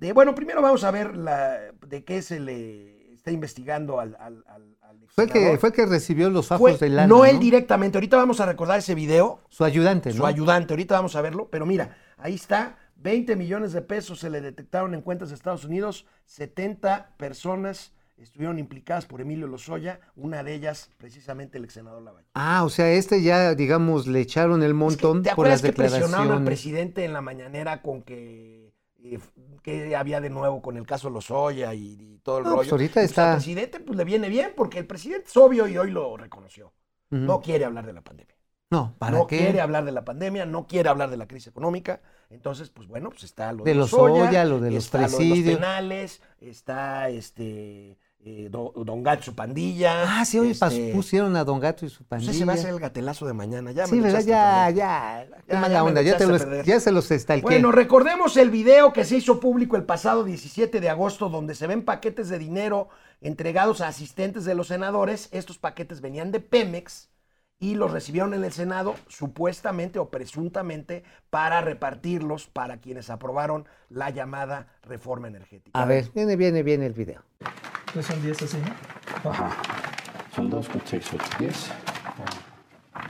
De, bueno, primero vamos a ver la, de qué se le está investigando al, al, al- al Fue el que, fue que recibió los fajos Fue- de lana. no él directamente, ahorita vamos a recordar ese video, Su ayudante, su ¿no? ayudante, ahorita vamos a verlo, pero mira, ahí está, 20 millones de pesos se le detectaron en cuentas de Estados Unidos, 70 personas estuvieron implicadas por Emilio Lozoya, una de ellas precisamente el ex senador Lavalle. Ah, o sea, este ya, digamos, le echaron el Es que, montón ¿Te por las acuerdas que presionaron al declaraciones. presidente en la mañanera con que, que había de nuevo con el caso Lozoya y, y todo el No, rollo? pues ahorita está- al presidente pues, le viene bien porque el presidente es obvio y hoy lo reconoció. No quiere hablar de la pandemia. No, ¿para no qué? quiere hablar de la pandemia, no quiere hablar de la crisis económica. Entonces, pues bueno, pues está lo De de, los Lozoya, Oya, lo de los está lo de los penales, está este eh, Do- Don Gato y su pandilla. Ah, sí, hoy este, pusieron a Don Gato y su pues pandilla. ese va a ser el gatelazo de mañana. Ya me sí, ¿verdad? Ya, ya. Ya, mala ya onda, ya, te los, ya se los estalqué. Bueno, recordemos el video que se hizo público el pasado 17 de agosto, donde se ven paquetes de dinero entregados a asistentes de los senadores. Estos paquetes venían de Pemex y los recibieron en el Senado, supuestamente o presuntamente, para repartirlos para quienes aprobaron la llamada reforma energética. a ver, viene, viene, viene el video. Pues son 10 así, ¿no? Ajá. Son 2, 4, 6, 8, 10.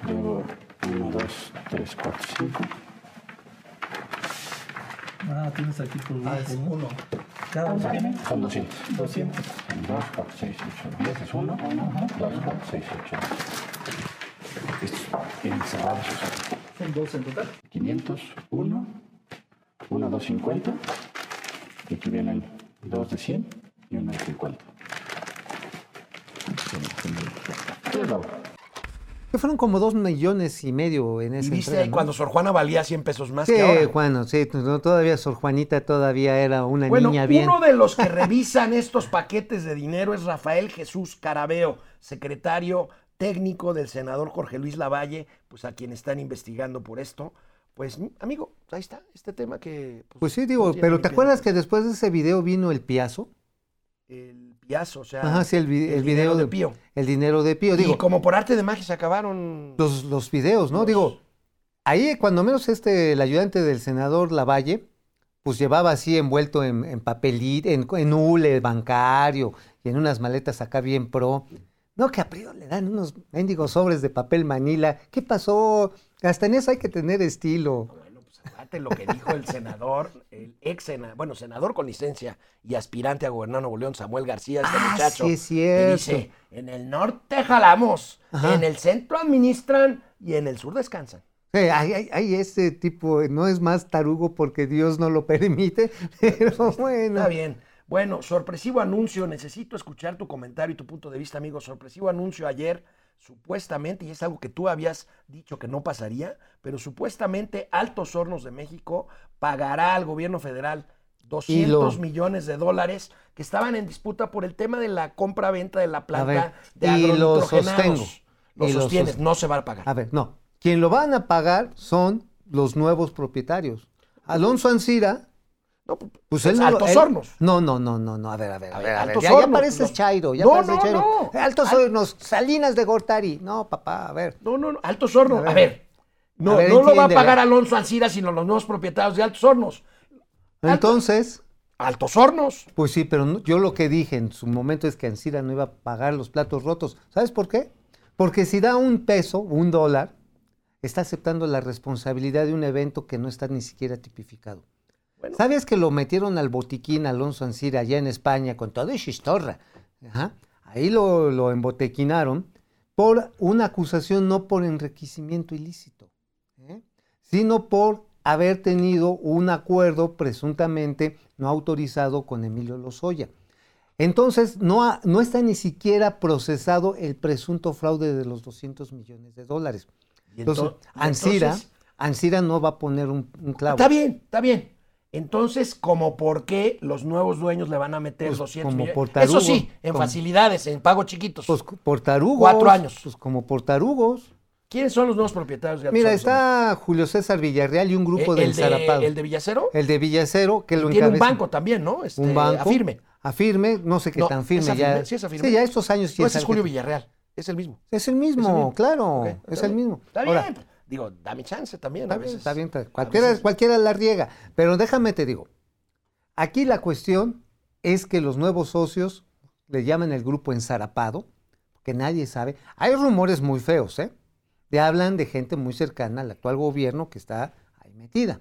Luego 1, 2, 3, 4, 5. Ah, tienes aquí por grupo, ¿no? uno. Cada uno tiene Son 200. 200. Son 2, 4, 6, 8, 10 es 1. 2, 4, 6, 8. Estos vienen cerrados. Son 2 en total. 500, 1. 1, 2, 50. Y aquí vienen 2 de 100 y 1 de 50. ¿Qué es la Que fueron como dos millones y medio en Y ese ahí cuando Sor Juana valía 100 pesos más que Sí, sí, no, todavía Sor Juanita todavía era una Bueno, niña bien. uno de los que revisan estos paquetes de dinero es Rafael Jesús Carabeo, secretario técnico del senador Jorge Luis Lavalle, pues a quien están investigando por esto. Pues, amigo, ahí está, este tema que... Pues sí, digo, no tiene pero ni ¿te ni acuerdas que cabeza. después de ese video vino el piazo? El o sea... Ajá, sí, el, vi- el dinero video de Pío. El dinero de Pío. Digo, y como por arte de magia se acabaron... los, los videos, ¿no? los- Digo, ahí cuando menos este, el ayudante del senador Lavalle, pues llevaba así envuelto en, en papelito, en, en hule bancario y en unas maletas acá bien pro. No, que a Pío le dan unos mendigos sobres de papel manila. ¿Qué pasó? Hasta en eso hay que tener estilo. Acuérdate lo que dijo el senador, el ex senador, bueno, senador con licencia y aspirante a gobernar Nuevo León, Samuel García, este Ah, muchacho. sí es cierto. dice, en el norte jalamos, Ajá. en el centro administran y en el sur descansan. Hay, hay- hay ese tipo, no es más tarugo porque Dios no lo permite, pero bueno. Está bien. Bueno, sorpresivo anuncio. Necesito escuchar tu comentario y tu punto de vista, amigo. Sorpresivo anuncio ayer, supuestamente, y es algo que tú habías dicho que no pasaría, pero supuestamente Altos Hornos de México pagará al gobierno federal 200 lo- millones de dólares que estaban en disputa por el tema de la compra-venta de la planta ver, de y lo sostengo, Lo y sostienes, sos- no se va a pagar. A ver, no. Quien lo van a pagar son los nuevos propietarios. Alonso Ancira, No, pues es él Altos Hornos. No, no, no, no, no, a ver, a ver, a ver, a ver. Altos Ya, ya pareces no. Chairo, ya No, pareces no, Chairo. no. Altos Al- Hornos, Salinas de Gortari. No, papá, a ver. No, no, no, Altos Hornos. A A ver. no, A ver, no lo va a pagar Alonso Ancira, sino los nuevos propietarios de Altos Hornos. Entonces, Altos Hornos. pues sí, pero yo lo que dije en su momento es que Ancira no iba a pagar los platos rotos. ¿Sabes por qué? Porque si da un peso, un dólar, está aceptando la responsabilidad de un evento que no está ni siquiera tipificado. Bueno. ¿Sabes que lo metieron al botiquín Alonso Ancira allá en España con todo y chistorra? Ajá. Ahí lo, lo embotequinaron por una acusación no por enriquecimiento ilícito, ¿eh? sino por haber tenido un acuerdo presuntamente no autorizado con Emilio Lozoya. Entonces, no, ha- no está ni siquiera procesado el presunto fraude de los 200 millones de dólares. Entonces, entonces- Ancira no va a poner un, un clavo. Está bien, está bien. Entonces, ¿como por qué los nuevos dueños le van a meter Pues, 200 como millones? Eso sí, en como- facilidades, en pagos chiquitos. Pues por tarugos. Cuatro años. Pues como por tarugos. ¿Quiénes son los nuevos propietarios de Mira, está Julio César Villarreal y un grupo Eh, de el, ensarapados. ¿El de Villacero? El de Villacero, que lo Tiene un encabeza. banco también, ¿no? Este, un banco. Afirme. Afirme, no sé qué No, tan ¿es firme Afirme? ya. Sí, es Afirme. Sí, ya estos años sí No, es Julio Villarreal. Es el mismo. Es el mismo, Es el mismo. claro. Es el mismo. Está Ahora, bien. Digo, dame chance también Está a bien, veces. está bien, está- A Cualquiera, veces- cualquiera la riega. Pero déjame te digo, aquí la cuestión es que los nuevos socios le llaman el grupo ensarapado, que nadie sabe. Hay rumores muy feos, ¿eh? De hablan de gente muy cercana al actual gobierno que está ahí metida.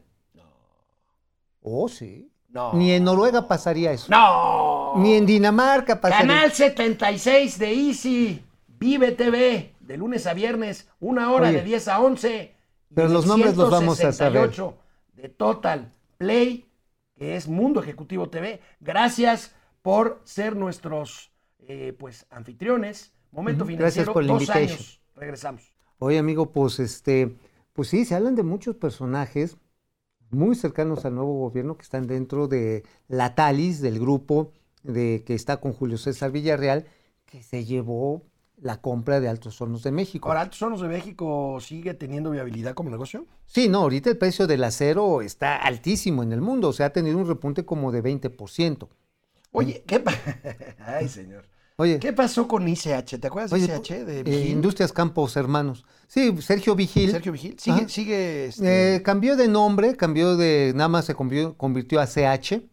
Oh, sí. No. Ni en Noruega pasaría eso. ¡No! Ni en Dinamarca pasaría. Canal 76 de Easy, Vive TV, de lunes a viernes, una hora Oye, de 10 a 11. y pero los nombres los vamos a saber. 168 De Total Play, que es Mundo Ejecutivo TV. Gracias por ser nuestros eh, pues anfitriones. Momento financiero, por la dos años. Regresamos. Oye, amigo, pues este, pues sí, se hablan de muchos personajes muy cercanos al nuevo gobierno que están dentro de la Talis, del grupo de que está con Julio César Villarreal, que se llevó la compra de Altos Hornos de México. Ahora, ¿Altos Hornos de México sigue teniendo viabilidad como negocio? Sí, no, ahorita el precio del acero está altísimo en el mundo, o sea, ha tenido un repunte como de 20%. Oye, ¿qué Ay, señor. Oye, ¿Qué pasó con ICH? ¿Te acuerdas de ICH? De eh? Industrias Campos Hermanos. Sí, Sergio Vigil. Sergio Vigil. Sigue, sigue este, Eh, cambió de nombre, cambió de, nada más se convirtió, convirtió a CH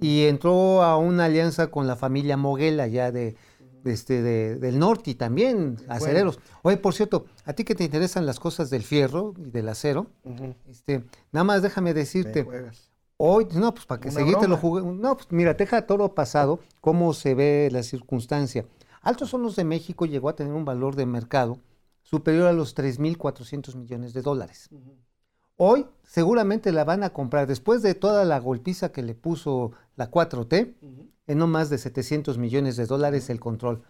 y entró a una alianza con la familia Moguel allá de este, de- del norte y también acereros. Oye, por cierto, a ti que te interesan las cosas del fierro y del acero, este, nada más déjame Me decirte, hoy, no, pues para que seguirte lo jugué, no, pues mira, deja todo pasado, cómo se ve la circunstancia. Altos Hornos de México llegó a tener un valor de mercado superior a los 3.400 millones de dólares. Hoy seguramente la van a comprar, después de toda la golpiza que le puso la 4T, en no más de 700 millones de dólares el control.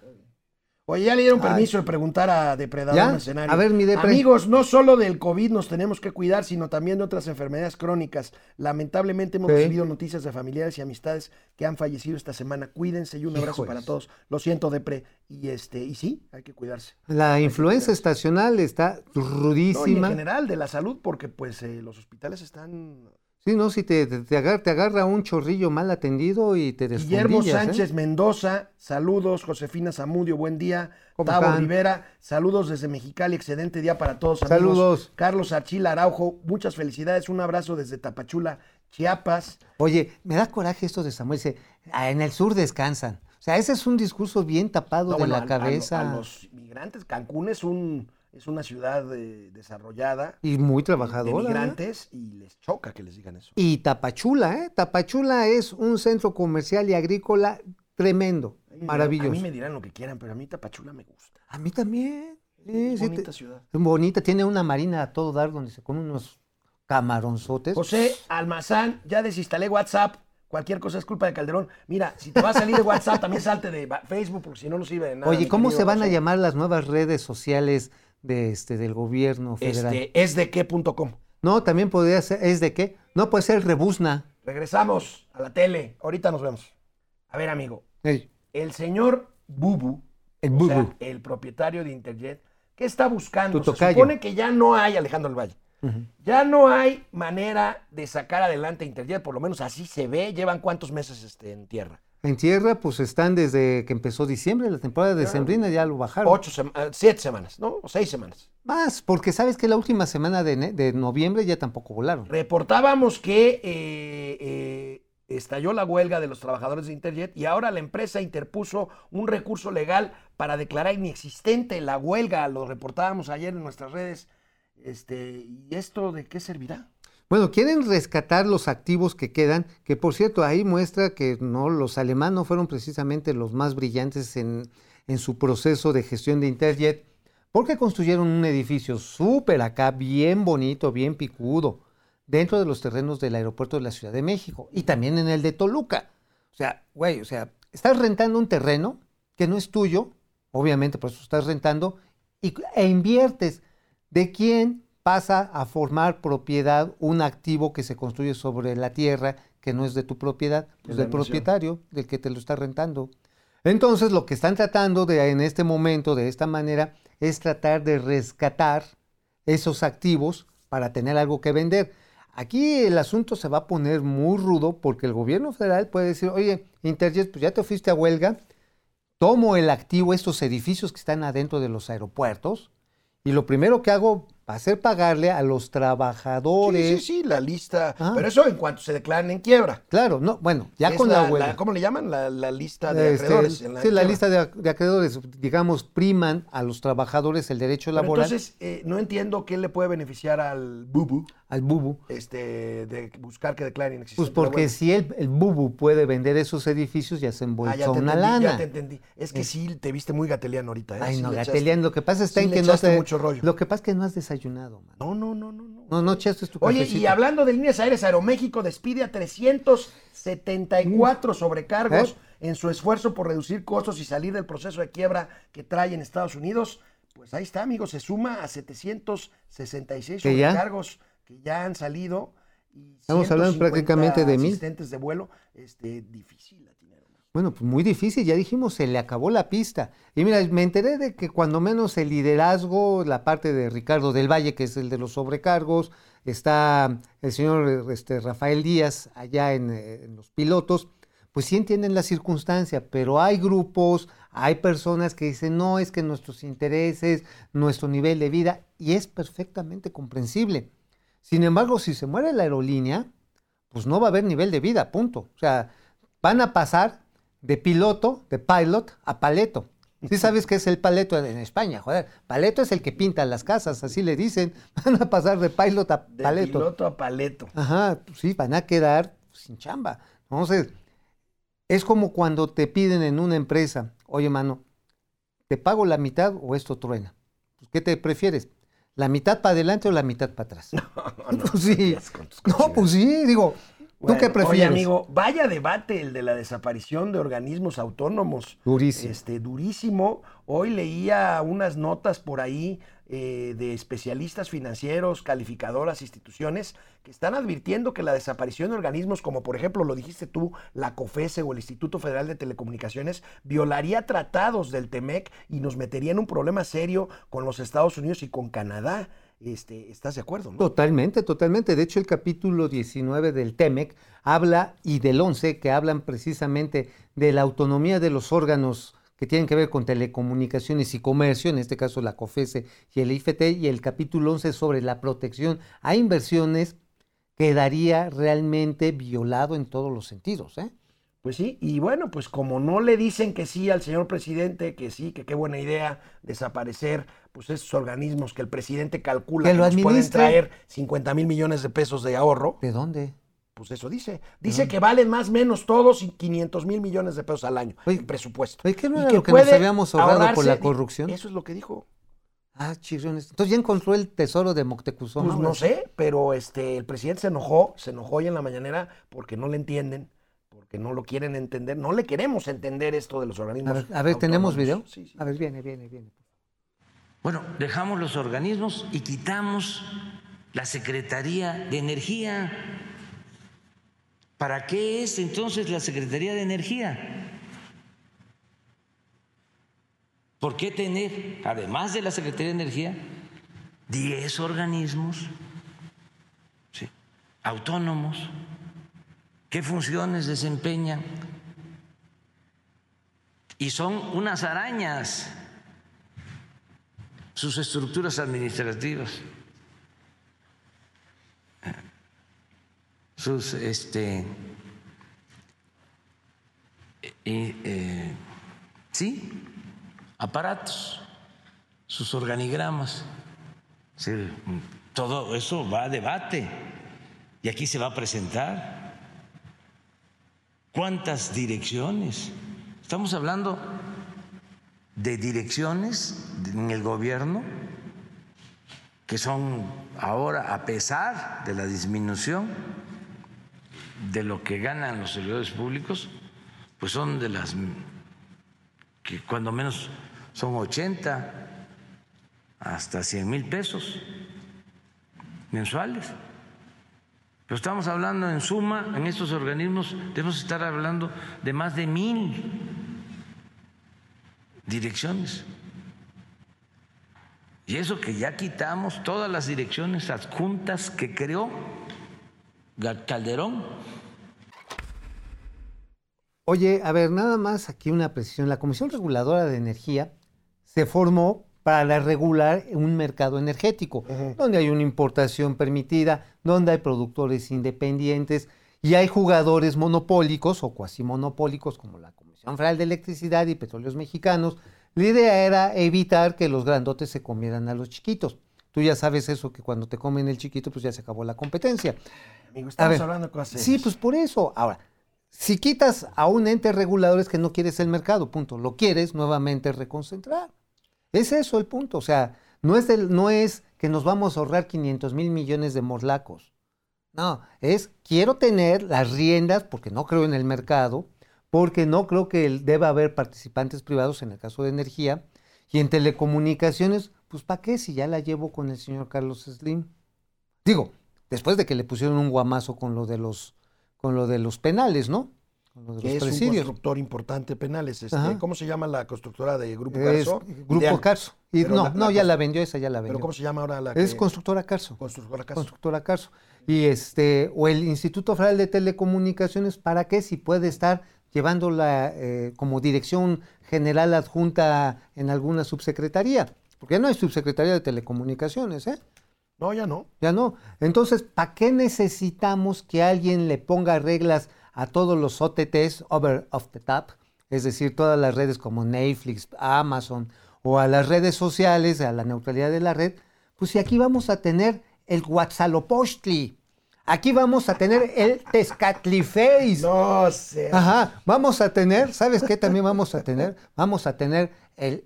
Oye, ya le dieron Ay. permiso de preguntar a Depredador ¿Ya? Mercenario. A ver, mi Depre. Amigos, no solo del COVID nos tenemos que cuidar, sino también de otras enfermedades crónicas. Lamentablemente hemos Sí. recibido noticias de familiares y amistades que han fallecido esta semana. Cuídense y un abrazo Híjoles. para todos. Lo siento, Depre. Y este, y sí, hay que cuidarse. La influenza cuidarse. estacional está No, y en rudísima. general de la salud, porque pues eh, los hospitales están Sí, no, si te, te, te agarra, te agarra un chorrillo mal atendido y te Guillermo ¿eh? Sánchez Mendoza, saludos. Josefina Zamudio, buen día. ¿Cómo Tavo están? Rivera, saludos desde Mexicali, excelente día para todos. Amigos. Saludos. Carlos Achila Araujo, muchas felicidades, un abrazo desde Tapachula, Chiapas. Oye, me da coraje esto de Samuel. Dice, "Ah, en el sur descansan. O sea, ese es un discurso bien tapado No, de bueno, la a- a lo- cabeza A, los migrantes, Cancún es, un, es una ciudad eh, desarrollada, y muy de trabajadora. ¿eh? migrantes, y les choca que les digan eso. Y Tapachula, ¿eh? Tapachula es un centro comercial y agrícola tremendo, maravilloso. A mí me dirán lo que quieran, pero a mí Tapachula me gusta. A mí también. Sí, sí, Bonita te- ciudad. bonita, tiene una marina a todo dar donde se comen unos camaronzotes. José Almazán, ya desinstalé WhatsApp. Cualquier cosa es culpa de Calderón. Mira, si te va a salir de WhatsApp, también salte de Facebook, porque si no, no sirve de nada. Oye, ¿cómo se van a llamar las nuevas redes sociales de este del gobierno federal? Este, es de qué.com. No, también podría ser, ¿es de qué? No, puede ser Rebuzna. Regresamos a la tele. Ahorita nos vemos. A ver, amigo. El señor Bubu, el o sea, el propietario de Interjet, ¿qué está buscando? Se supone que ya no hay Alejandro del Valle. Ya no hay manera de sacar adelante Interjet, por lo menos así se ve. ¿Llevan cuántos meses este, en tierra? En tierra, pues están desde que empezó diciembre, la temporada de Sembrina, ya lo bajaron. Ocho, sema- eh, siete semanas, ¿no? O seis semanas. Más, porque sabes que la última semana de noviembre ya tampoco volaron. Reportábamos que eh, eh, estalló la huelga de los trabajadores de Interjet y ahora la empresa interpuso un recurso legal para declarar inexistente la huelga. Lo reportábamos ayer en nuestras redes. Este, ¿Y esto de qué servirá? Bueno, quieren rescatar los activos que quedan, que por cierto ahí muestra que no los alemanes no fueron precisamente los más brillantes en, su proceso de gestión de Interjet, porque construyeron un edificio súper acá, bien bonito, bien picudo, dentro de los terrenos del aeropuerto de la Ciudad de México y también en el de Toluca. O sea, güey, o sea, estás rentando un terreno que no es tuyo, obviamente por eso estás rentando, y, e inviertes. ¿De quién pasa a formar propiedad un activo que se construye sobre la tierra que no es de tu propiedad? Pues del propietario, del que te lo está rentando. Entonces, lo que están tratando de en este momento, de esta manera, es tratar de rescatar esos activos para tener algo que vender. Aquí el asunto se va a poner muy rudo porque el gobierno federal puede decir, oye, Interjet, pues ya te fuiste a huelga, tomo el activo, estos edificios que están adentro de los aeropuertos, y lo primero que hago va a ser pagarle a los trabajadores. Sí, sí, sí, la lista. Ah. Pero eso en cuanto se declaran en quiebra. Claro, no, bueno, ya Es con la, huelga. ¿Cómo le llaman? La, la lista de Este, acreedores. en sí, la lista de, ac- de acreedores, digamos, priman a los trabajadores el derecho Pero laboral entonces, eh, no entiendo qué le puede beneficiar al Bubu al bubu. este, de buscar que declaren Pues inexistente. porque la huelga. si el, el bubu puede vender esos edificios, ya se Ah, embolsó ya una entendí, lana. ya te entendí. Es que sí, te viste muy gateliano ahorita. ¿eh? Ay, Sí no, le echaste- Gatelian, lo que pasa está sí en le que no echaste te... mucho rollo. Lo que pasa es que no has desayunado, man. No, no, no, no. no. No, no echaste tu Oye, y hablando de líneas aéreas, Aeroméxico despide a 374 sobrecargos ¿Eh? en su esfuerzo por reducir costos y salir del proceso de quiebra que trae en Estados Unidos. Pues ahí está, amigo, se suma a 766 ¿Que ya? Que ya han salido. Y Estamos hablando 150 prácticamente de mil. asistentes de vuelo, este, difícil. Bueno, pues muy difícil, ya dijimos, se le acabó la pista. Y mira, me enteré de que cuando menos el liderazgo, la parte de Ricardo del Valle, que es el de los sobrecargos, está el señor este, Rafael Díaz allá en, eh, en los pilotos, pues sí entienden la circunstancia, pero hay grupos, hay personas que dicen, no, es que nuestros intereses, nuestro nivel de vida, y es perfectamente comprensible. Sin embargo, si se muere la aerolínea, pues no va a haber nivel de vida, punto. O sea, van a pasar de piloto, de pilot, a paleto. Sí sabes qué es el paleto en España, joder. Paleto es el que pinta las casas, así le dicen. Van a pasar de pilot a De paleto. piloto a paleto. Ajá, pues sí, van a quedar sin chamba. Entonces, es como cuando te piden en una empresa, oye, mano, ¿te pago la mitad o esto truena? Pues, ¿Qué te prefieres? ¿La mitad para adelante o la mitad para atrás? No, no, Pues sí. No, pues sí, digo, Bueno, qué Oye, prefieres? amigo, vaya debate el de la desaparición de organismos autónomos. Durísimo. Este, durísimo. Hoy leía unas notas por ahí eh, de especialistas financieros, calificadoras, instituciones, que están advirtiendo que la desaparición de organismos como por ejemplo lo dijiste tú, la COFESE o el Instituto Federal de Telecomunicaciones, violaría tratados del TEMEC y nos metería en un problema serio con los Estados Unidos y con Canadá. Este, ¿Estás de acuerdo? Totalmente, totalmente. De hecho, el capítulo 19 del TEMEC habla, y del 11, que hablan precisamente de la autonomía de los órganos que tienen que ver con telecomunicaciones y comercio, en este caso la COFESE y el IFT, y el capítulo 11 sobre la protección a inversiones, quedaría realmente violado en todos los sentidos. ¿eh? Pues sí, y bueno, pues como no le dicen que sí al señor presidente, que sí, que qué buena idea desaparecer, pues esos organismos que el presidente calcula Que nos pueden traer 50 mil millones de pesos de ahorro, ¿De dónde? Pues eso dice. Dice que valen más o menos todos y 500 mil millones de pesos al año Oye, en presupuesto. oye, ¿qué no Y era lo que nos habíamos ahorrado por la corrupción? Eso es lo que dijo. Ah, chirriones. Entonces ya encontró el tesoro de Moctezuma. Pues no sé, pero este, el presidente se enojó, se enojó hoy en la mañanera porque no le entienden, porque no lo quieren entender, no le queremos entender esto de los A organismos. ver, a ver, ¿tenemos video? Sí, sí. A ver, viene, viene, viene. Bueno, dejamos los organismos y quitamos la Secretaría de Energía. ¿Para qué es entonces la Secretaría de Energía? ¿Por qué tener, además de la Secretaría de Energía, 10 organismos sí, autónomos? ¿Qué funciones desempeñan? Y son unas arañas sus estructuras administrativas, sus este eh, eh, sí aparatos, sus organigramas, Sí, todo eso va a debate y aquí se va a presentar cuántas direcciones. Estamos hablando de direcciones en el gobierno que son ahora, a pesar de la disminución de lo que ganan los servidores públicos, pues son de las que cuando menos son 80 hasta 100 mil pesos mensuales. Pero estamos hablando en suma, en estos organismos, debemos estar hablando de más de mil direcciones. Y eso que ya quitamos todas las direcciones adjuntas que creó Calderón. Oye, a ver, nada más aquí una precisión. La Comisión Reguladora de Energía se formó para regular un mercado energético, donde hay una importación permitida, donde hay productores independientes y hay jugadores monopólicos o cuasi monopólicos como la Comisión Federal de Electricidad y Petróleos Mexicanos. La idea era evitar que los grandotes se comieran a los chiquitos. Tú ya sabes eso, que cuando te comen el chiquito, pues ya se acabó la competencia. Amigo, estamos ver, hablando de cosas Sí, pues por eso. Ahora, si quitas a un ente regulador es que no quieres el mercado, punto. Lo quieres nuevamente reconcentrar. Es eso el punto. O sea, no es, del- no es que nos vamos a ahorrar 500 mil millones de morlacos. No, es quiero tener las riendas porque no creo en el mercado, porque no creo que el- deba haber participantes privados en el caso de energía y en telecomunicaciones, pues ¿para qué si ya la llevo con el señor Carlos Slim? Digo, después de que le pusieron un guamazo con lo de los con lo de los penales, ¿no? Con lo de que los es un presidios. constructor importante penales. Este. ¿Cómo se llama la constructora de Grupo Es Carso? Grupo. Carso. Y Pero no, la- no, la ya la vendió, esa ya la vendió. ¿Pero cómo se llama ahora la Es constructora Carso. Constructora Carso. Constructora Carso. Y este, o el Instituto Federal de Telecomunicaciones, ¿para qué? Si puede estar llevándola eh, como dirección general adjunta en alguna subsecretaría. Porque ya no hay subsecretaría de telecomunicaciones, ¿eh? No, ya no. Ya no. Entonces, ¿para qué necesitamos que alguien le ponga reglas a todos los OTTs, over of the top? Es decir, todas las redes como Netflix, Amazon o a las redes sociales, a la neutralidad de la red. Pues si aquí vamos a tener el Huatzalopostli, aquí vamos a tener el Tezcatliface. No sé. Ajá, vamos a tener, ¿sabes qué también vamos a tener? Vamos a tener el,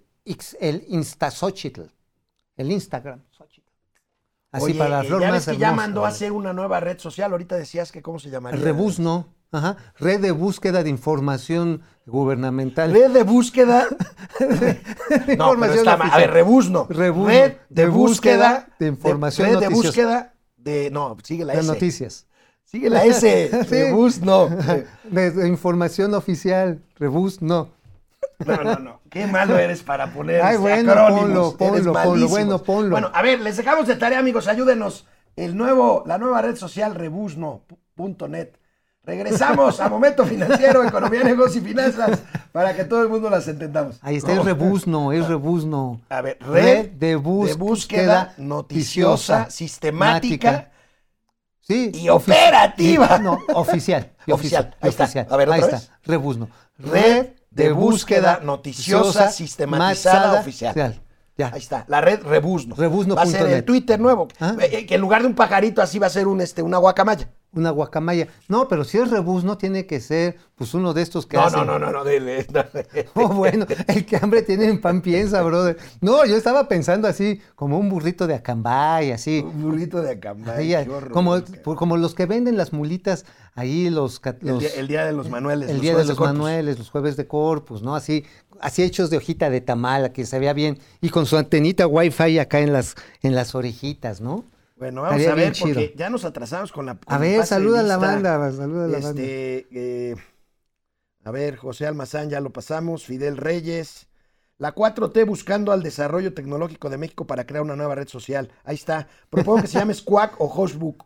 el Instaxochitl, el Instagram. Xochitl. Así Oye, para la eh, flor ya más ves que ya mandó a hacer una nueva red social. Ahorita decías que cómo se llamaría. Rebuzno, ajá, red de búsqueda de información gubernamental. Red de búsqueda. no, pero Información está mal. A ver, rebuzno. Rebuzno. Red de, De búsqueda. búsqueda de información Red de búsqueda de. No, sigue la de S. noticias. Sigue la S. Sí. Rebuzno. De, de información oficial, Rebuzno. No, no, no. Qué malo eres para poner Ay, este, bueno, acrónimos. ponlo, ponlo, ponlo, bueno, ponlo. Bueno, a ver, les dejamos de tarea, amigos. Ayúdenos. El nuevo, la nueva red social rebusno.net. Regresamos a Momento Financiero, Economía, Negocios y Finanzas para que todo el mundo las entendamos. Ahí está, No. es Rebuzno, es Rebuzno. A ver, red, Red de de búsqueda búsqueda noticiosa, sistemática Sí, y operativa. y- no, oficial. y Oficial, ahí está. oficial. A ver, ahí ¿otra está, Rebuzno. Red de búsqueda noticiosa, sistematizada, oficial. Ya. Ahí está, la red Rebuzno. Rebuzno Va a ser el. Twitter nuevo. Ah. Eh, Que en lugar de un pajarito así va a ser un, este, una guacamaya. Una guacamaya. No, pero si es Rebuzno, tiene que ser pues uno de estos que No, hacen. no, no, no, no, de- de- de- Oh, bueno, el que hambre tiene en pan piensa, brother. No, yo estaba pensando así, como un burrito de acambay, así. Un burrito de acambay. Ahí, horror, como, como los que venden las mulitas ahí, los... el, los- día, el día de los manuales. el los día de los manuales, los jueves de corpus, ¿no? Así, así hechos de hojita de tamal, que se vea bien, y con su antenita wifi acá en las, en las orejitas, ¿no? Bueno, vamos Estaría a ver, chido. porque ya nos atrasamos con la. con A ver, saluda a la banda, saluda a la banda. Este, eh, a ver, José Almazán, ya lo pasamos. Fidel Reyes. La 4T buscando al desarrollo tecnológico de México para crear una nueva red social. Ahí está. Propongo que se llame Squawk o Hoshbook.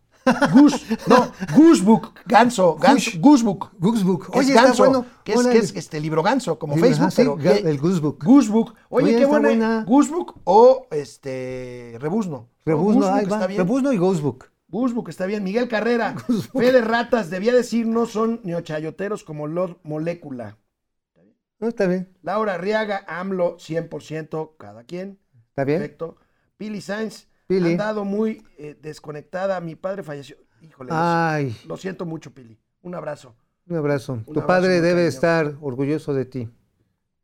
Goose, no, Goosebook, ganso, ganso. Goosebook. Goosebook. Oye, es está ganso, bueno. que es, Órale. que es este libro ganso, como Libro- Facebook, ajá, sí, pero ga- que- el Goosebook. Goosebook. Oye, Oye, qué está buena. buena. Goosebook o este Rebuzno. Rebuzno, Goosebook está. Rebuzno y Ghostbook. Busbook está bien. Miguel Carrera. Fe de ratas, debía decir no son neochayoteros como Lord Molécula. No, está bien, Laura Arriaga, AMLO 100%, cada quien. está bien. Perfecto. Pili Sainz, Pili. han dado muy eh, desconectada. Mi padre falleció. Híjole, lo- Ay, lo siento mucho, Pili. Un abrazo. un abrazo. Un tu abrazo, padre debe estar orgulloso de ti.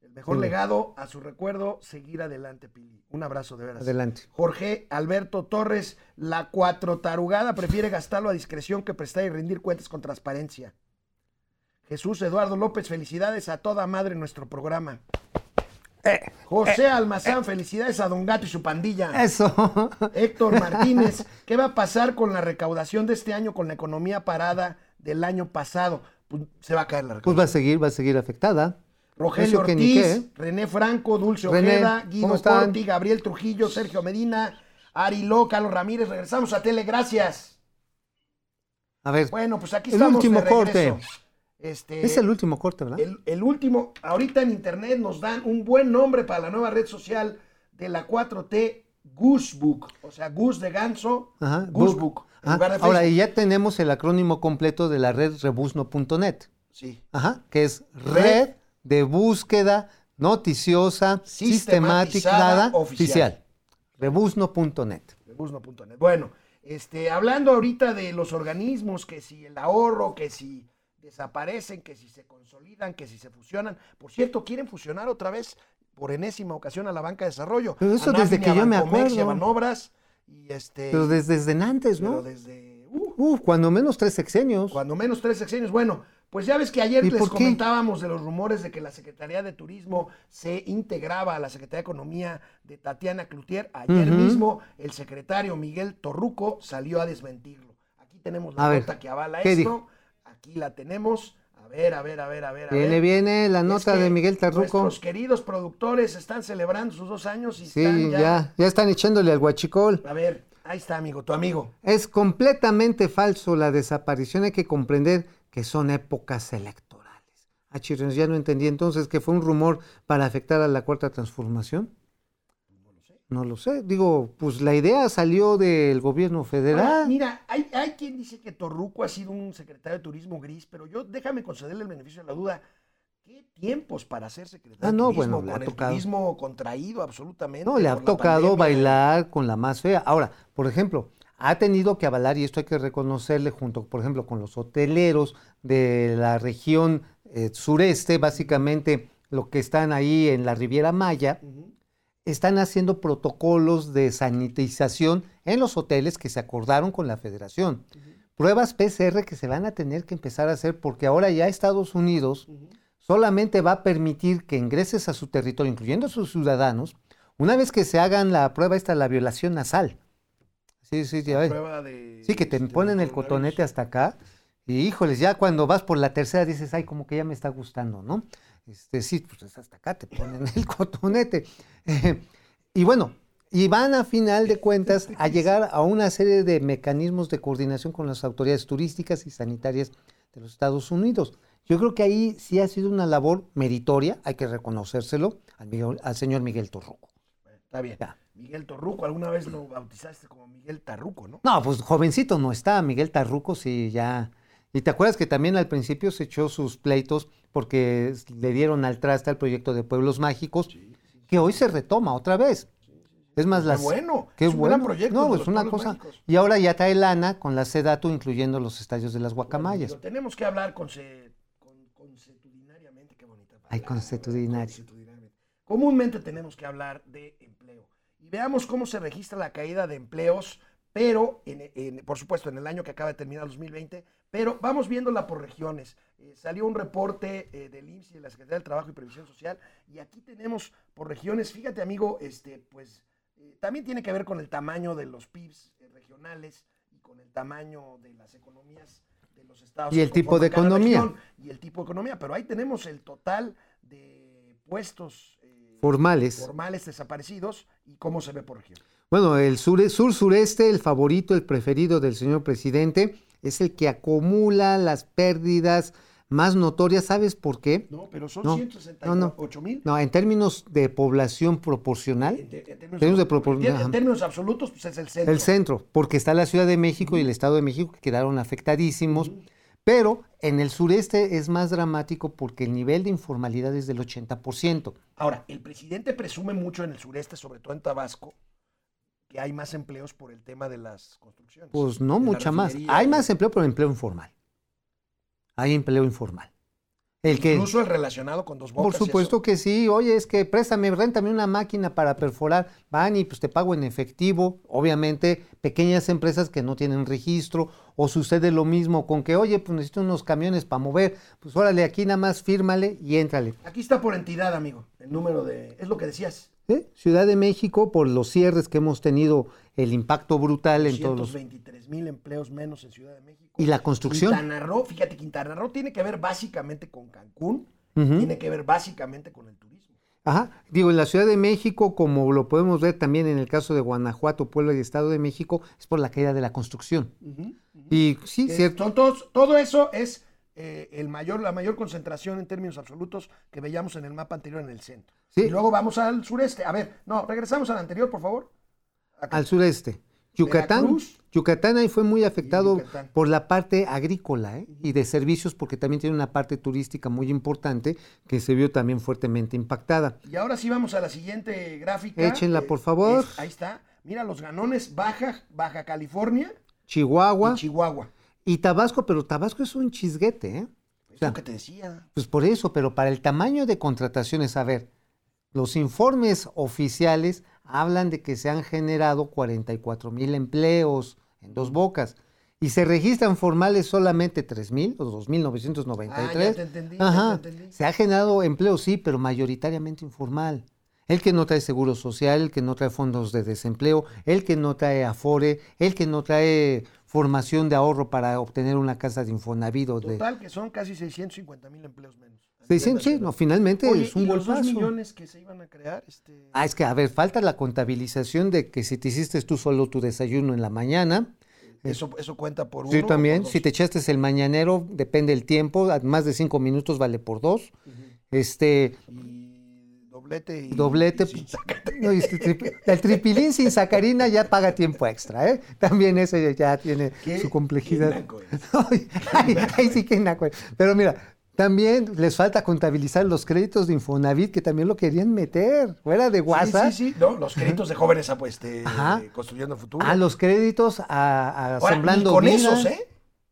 El mejor Pili. legado a su recuerdo, seguir adelante, Pili. Un abrazo, de veras. Adelante. Jorge Alberto Torres, la cuatro tarugada prefiere gastarlo a discreción que prestar y rendir cuentas con transparencia. Jesús Eduardo López, felicidades a toda madre en nuestro programa. Eh, José Almazán, felicidades a Don Gato y su pandilla. Eso. Héctor Martínez, ¿qué va a pasar con la recaudación de este año con la economía parada del año pasado? Pues se va a caer la recaudación. Pues va a seguir, va a seguir afectada. Rogelio Eso Ortiz, ¿eh? René Franco, Dulce René, Ojeda, ¿cómo Guido están? Corti, Gabriel Trujillo, Sergio Medina, Ari Ló, Carlos Ramírez. Regresamos a Tele, gracias. A ver, Bueno, pues aquí El estamos último de regreso. corte. Este, es el último corte, ¿verdad? el, el último, ahorita en internet nos dan un buen nombre para la nueva red social de la 4T, Goosebook. O sea, Goose de ganso, Ajá, Goosebook. Ajá, Ahora, y ya tenemos el acrónimo completo de la red rebuzno.net. Sí. Ajá, que es Red Red de Búsqueda Noticiosa Sistematizada Oficial. Oficial. Rebuzno.net. Rebuzno.net. Bueno, este, hablando ahorita de los organismos, que si el ahorro, que si desaparecen, que si se consolidan, que si se fusionan. Por cierto, quieren fusionar otra vez por enésima ocasión a la banca de desarrollo. Pero eso desde que yo me acuerdo. Y este, Pero desde, desde antes, pero ¿no? desde, uh, Uf, cuando menos tres sexenios. cuando menos tres sexenios. Bueno, pues ya ves que ayer ¿Y les comentábamos de los rumores de que la Secretaría de Turismo se integraba a la Secretaría de Economía de Tatiana Cloutier. Ayer mismo el secretario Miguel Torruco salió a desmentirlo. Aquí tenemos la A ver, nota que avala ¿qué esto. dijo? Aquí la tenemos. A ver, a ver, a ver, a ver. a Viene, ver. viene la Es nota que de Miguel Tarruco. Nuestros queridos productores están celebrando sus dos años y Sí, están ya... ya, ya están echándole al guachicol. A ver, ahí está, amigo, tu amigo. Es completamente falso la desaparición. Hay que comprender que son épocas electorales. Ah, ya no entendí entonces que fue un rumor para afectar a la cuarta transformación. No lo sé. Digo, pues la idea salió del gobierno Ahora, federal. mira, hay, hay quien dice que Torruco ha sido un secretario de turismo gris, pero yo déjame concederle el beneficio de la duda. ¿Qué tiempos para ser secretario Ah, de turismo bueno, le con ha el tocado. turismo contraído absolutamente? No, le ha tocado bailar con la más fea. Ahora, por ejemplo, ha tenido que avalar, y esto hay que reconocerle, junto, por ejemplo, con los hoteleros de la región eh, sureste, básicamente lo que están ahí en la Riviera Maya, están haciendo protocolos de sanitización en los hoteles que se acordaron con la federación. Pruebas PCR que se van a tener que empezar a hacer porque ahora ya Estados Unidos solamente va a permitir que ingreses a su territorio, incluyendo a sus ciudadanos, una vez que se hagan la prueba esta, la violación nasal. Sí, sí, ya ves. De, Sí, que te este, ponen el cotonete hasta acá. Y híjoles, ya cuando vas por la tercera dices, ay, como que ya me está gustando, ¿no? Este, sí, pues es hasta acá te ponen el cotonete. Eh, y bueno, y van a final de cuentas a llegar a una serie de mecanismos de coordinación con las autoridades turísticas y sanitarias de los Estados Unidos. Yo creo que ahí sí ha sido una labor meritoria, hay que reconocérselo al, Miguel- al señor Miguel Torruco. Está bien. Ya. Miguel Torruco, alguna vez lo bautizaste como Miguel Tarruco, ¿no? No, pues jovencito no está, Miguel Tarruco sí ya. Y te acuerdas que también al principio se echó sus pleitos porque le dieron al traste al proyecto de Pueblos Mágicos, que hoy se retoma otra vez. Es más, Qué las. bueno, Qué es un bueno. gran proyecto No, es una cosa. Mágicos. Y ahora ya trae lana con la SEDATU, incluyendo los estadios de las guacamayas. Digo, tenemos que hablar con, con, consuetudinariamente, qué bonita palabra. Ay, consuetudinario. Comúnmente tenemos que hablar de empleo. Y veamos cómo se registra la caída de empleos, pero, en, en- por supuesto, en el año que acaba de terminar, 2020, pero vamos viéndola por regiones. Eh, salió un reporte eh, del IMSS y de la Secretaría del Trabajo y Previsión Social, y aquí tenemos por regiones, fíjate amigo, este, pues eh, también tiene que ver con el tamaño de los PIBs regionales y con el tamaño de las economías de los estados. Y el tipo de economía. región y el tipo de economía, pero ahí tenemos el total de puestos Formales. formales desaparecidos y cómo se ve por región. Bueno, el sur, sur sureste, el favorito, el preferido del señor presidente, es el que acumula las pérdidas más notorias. ¿Sabes por qué? No, pero son No, 168 mil. No, en términos de población proporcional, En, términos, términos de propor- en términos absolutos, pues es el centro. el centro, porque está la Ciudad de México y el Estado de México que quedaron afectadísimos, pero en el sureste es más dramático porque el nivel de informalidad es del 80%. Ahora, el presidente presume mucho en el sureste, sobre todo en Tabasco, que hay más empleos por el tema de las construcciones. Pues no mucha más. Hay más empleo, pero empleo informal. Hay empleo informal. El que, Incluso el relacionado con dos bocas. Por supuesto que sí. Oye, es que préstame, réntame una máquina para perforar. Van y pues te pago en efectivo. Obviamente, pequeñas empresas que no tienen registro. O sucede lo mismo con que, oye, pues necesito unos camiones para mover. Pues órale, aquí nada más fírmale y éntrale. Aquí está por entidad, amigo, el número de... Es lo que decías. ¿Eh? Ciudad de México, por los cierres que hemos tenido, el impacto brutal en todos los... 223 mil empleos menos en Ciudad de México. Y la construcción. Quintana Roo, fíjate, Quintana Roo tiene que ver básicamente con Cancún, tiene que ver básicamente con el turismo. Ajá, digo, en la Ciudad de México, como lo podemos ver también en el caso de Guanajuato, Puebla y Estado de México, es por la caída de la construcción. Y sí, Que cierto. son todos- todo eso es eh, el mayor, la mayor concentración en términos absolutos que veíamos en el mapa anterior en el centro. Sí. Y luego vamos al sureste. A ver, no, regresamos al anterior, por favor. Al sureste. Yucatán, Veracruz. Yucatán ahí fue muy afectado por la parte agrícola ¿eh? y de servicios, porque también tiene una parte turística muy importante que se vio también fuertemente impactada. Y ahora sí vamos a la siguiente gráfica. Échenla, por favor. es- ahí está. Mira los ganones Baja, Baja California Chihuahua y Chihuahua. y Tabasco, pero Tabasco es un chisguete, ¿eh? Es sea, lo que te decía. Pues por eso, pero para el tamaño de contrataciones, a ver, los informes oficiales hablan de que se han generado 44 mil empleos en dos bocas y se registran formales solamente 3 mil o 2.993. Ah, ya te entendí, ya Ajá. te entendí. Se ha generado empleo, sí, pero mayoritariamente informal. El que no trae seguro social, el que no trae fondos de desempleo, el que no trae afore, el que no trae formación de ahorro para obtener una casa de Infonavit o de... Total, que son casi 650 mil empleos menos. a Sí, no, finalmente Oye, es un ¿y los dos millones que se iban a crear, este, Ah, es que, a ver, falta la contabilización de que si te hiciste tú solo tu desayuno en la mañana. eso, eso cuenta por uno. Sí, también. Si te echaste el mañanero, depende el tiempo. Más de cinco minutos vale por dos. Este, Y doblete y... doblete. y sin sacar- no, y este el tripilín sin sacarina ya paga tiempo extra, ¿eh? También ese ya tiene Qué- su complejidad. qué. Ay, ay, sí que naco. Pero mira, también les falta contabilizar los créditos de Infonavit, que también lo querían meter, fuera de WhatsApp. Sí, sí, sí. No, los créditos de jóvenes ah, pues, construyendo futuro. A los créditos a, a Ahora, Sembrando ni con Vida. esos, ¿eh?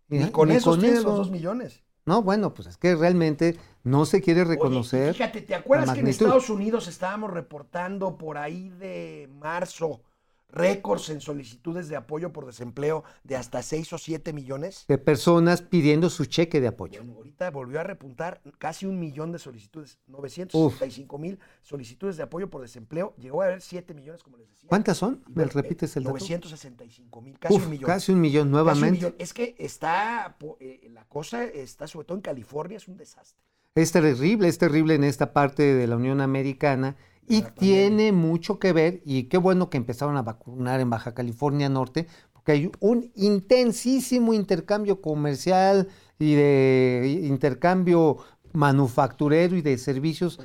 Ni con ni esos con eso. los dos millones. No, bueno, pues es que realmente no se quiere Oye, reconocer. fíjate, ¿te acuerdas que en. Estados Unidos estábamos reportando por ahí de marzo récords en solicitudes de apoyo por desempleo de hasta 6 o 7 millones? de personas pidiendo su cheque de apoyo. Bueno, ahorita volvió a repuntar casi un millón de solicitudes, 965 mil solicitudes de apoyo por desempleo. Llegó a haber 7 millones, como les decía. ¿Cuántas son? ¿Me bueno, repites el dato? 965 mil, casi Uf, un millón. casi un millón un nuevamente. millón. Es que está, eh, la cosa está sobre todo en California, es un desastre. Es terrible, es terrible en esta parte de la Unión Americana y tiene mucho que ver, y qué bueno que empezaron a vacunar en Baja California Norte, porque hay un intensísimo intercambio comercial y de intercambio manufacturero y de servicios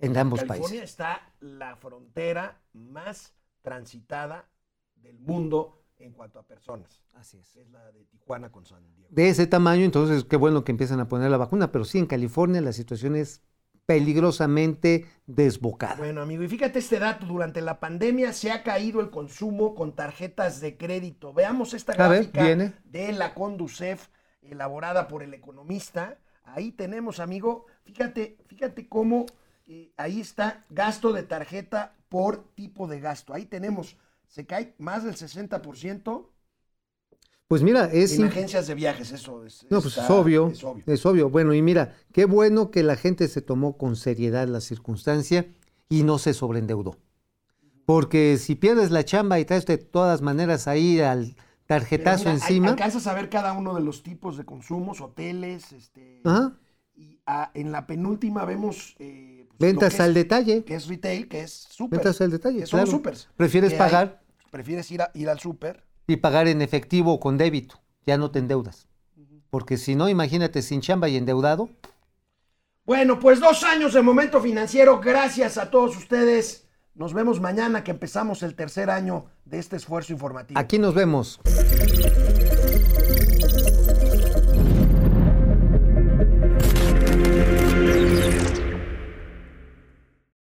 en ambos California países. está la frontera más transitada del mundo en cuanto a personas. Así es. Es la de Tijuana con San Diego. De ese tamaño, entonces qué bueno que empiezan a poner la vacuna, pero sí, en California la situación es peligrosamente desbocada. Bueno, amigo, y fíjate este dato, durante la pandemia se ha caído el consumo con tarjetas de crédito. Veamos esta ver, gráfica viene. de la Conducef elaborada por el economista. Ahí tenemos, amigo, fíjate, fíjate cómo eh, ahí está gasto de tarjeta por tipo de gasto. Ahí tenemos, se cae más del 60% Pues mira, es en agencias de viajes, eso es. No, pues es obvio, es obvio. es obvio. Bueno, y mira, qué bueno que la gente se tomó con seriedad la circunstancia y no se sobreendeudó. Porque si pierdes la chamba y traes de todas maneras ahí al tarjetazo mira, al- encima, Alcanzas a ver cada uno de los tipos de consumos, hoteles, este. Ajá. Y ah, en la penúltima vemos. eh, pues, ventas al es- detalle, Que es retail, que es súper. ventas al detalle, son claro. supers. Prefieres hay- pagar prefieres ir, a- ir al súper. Y pagar en efectivo o con débito, ya no te endeudas. Porque si no, imagínate sin chamba y endeudado, Bueno, pues dos años de momento financiero. Gracias a todos ustedes. Nos vemos mañana que empezamos el tercer año de este esfuerzo informativo. aquí nos vemos.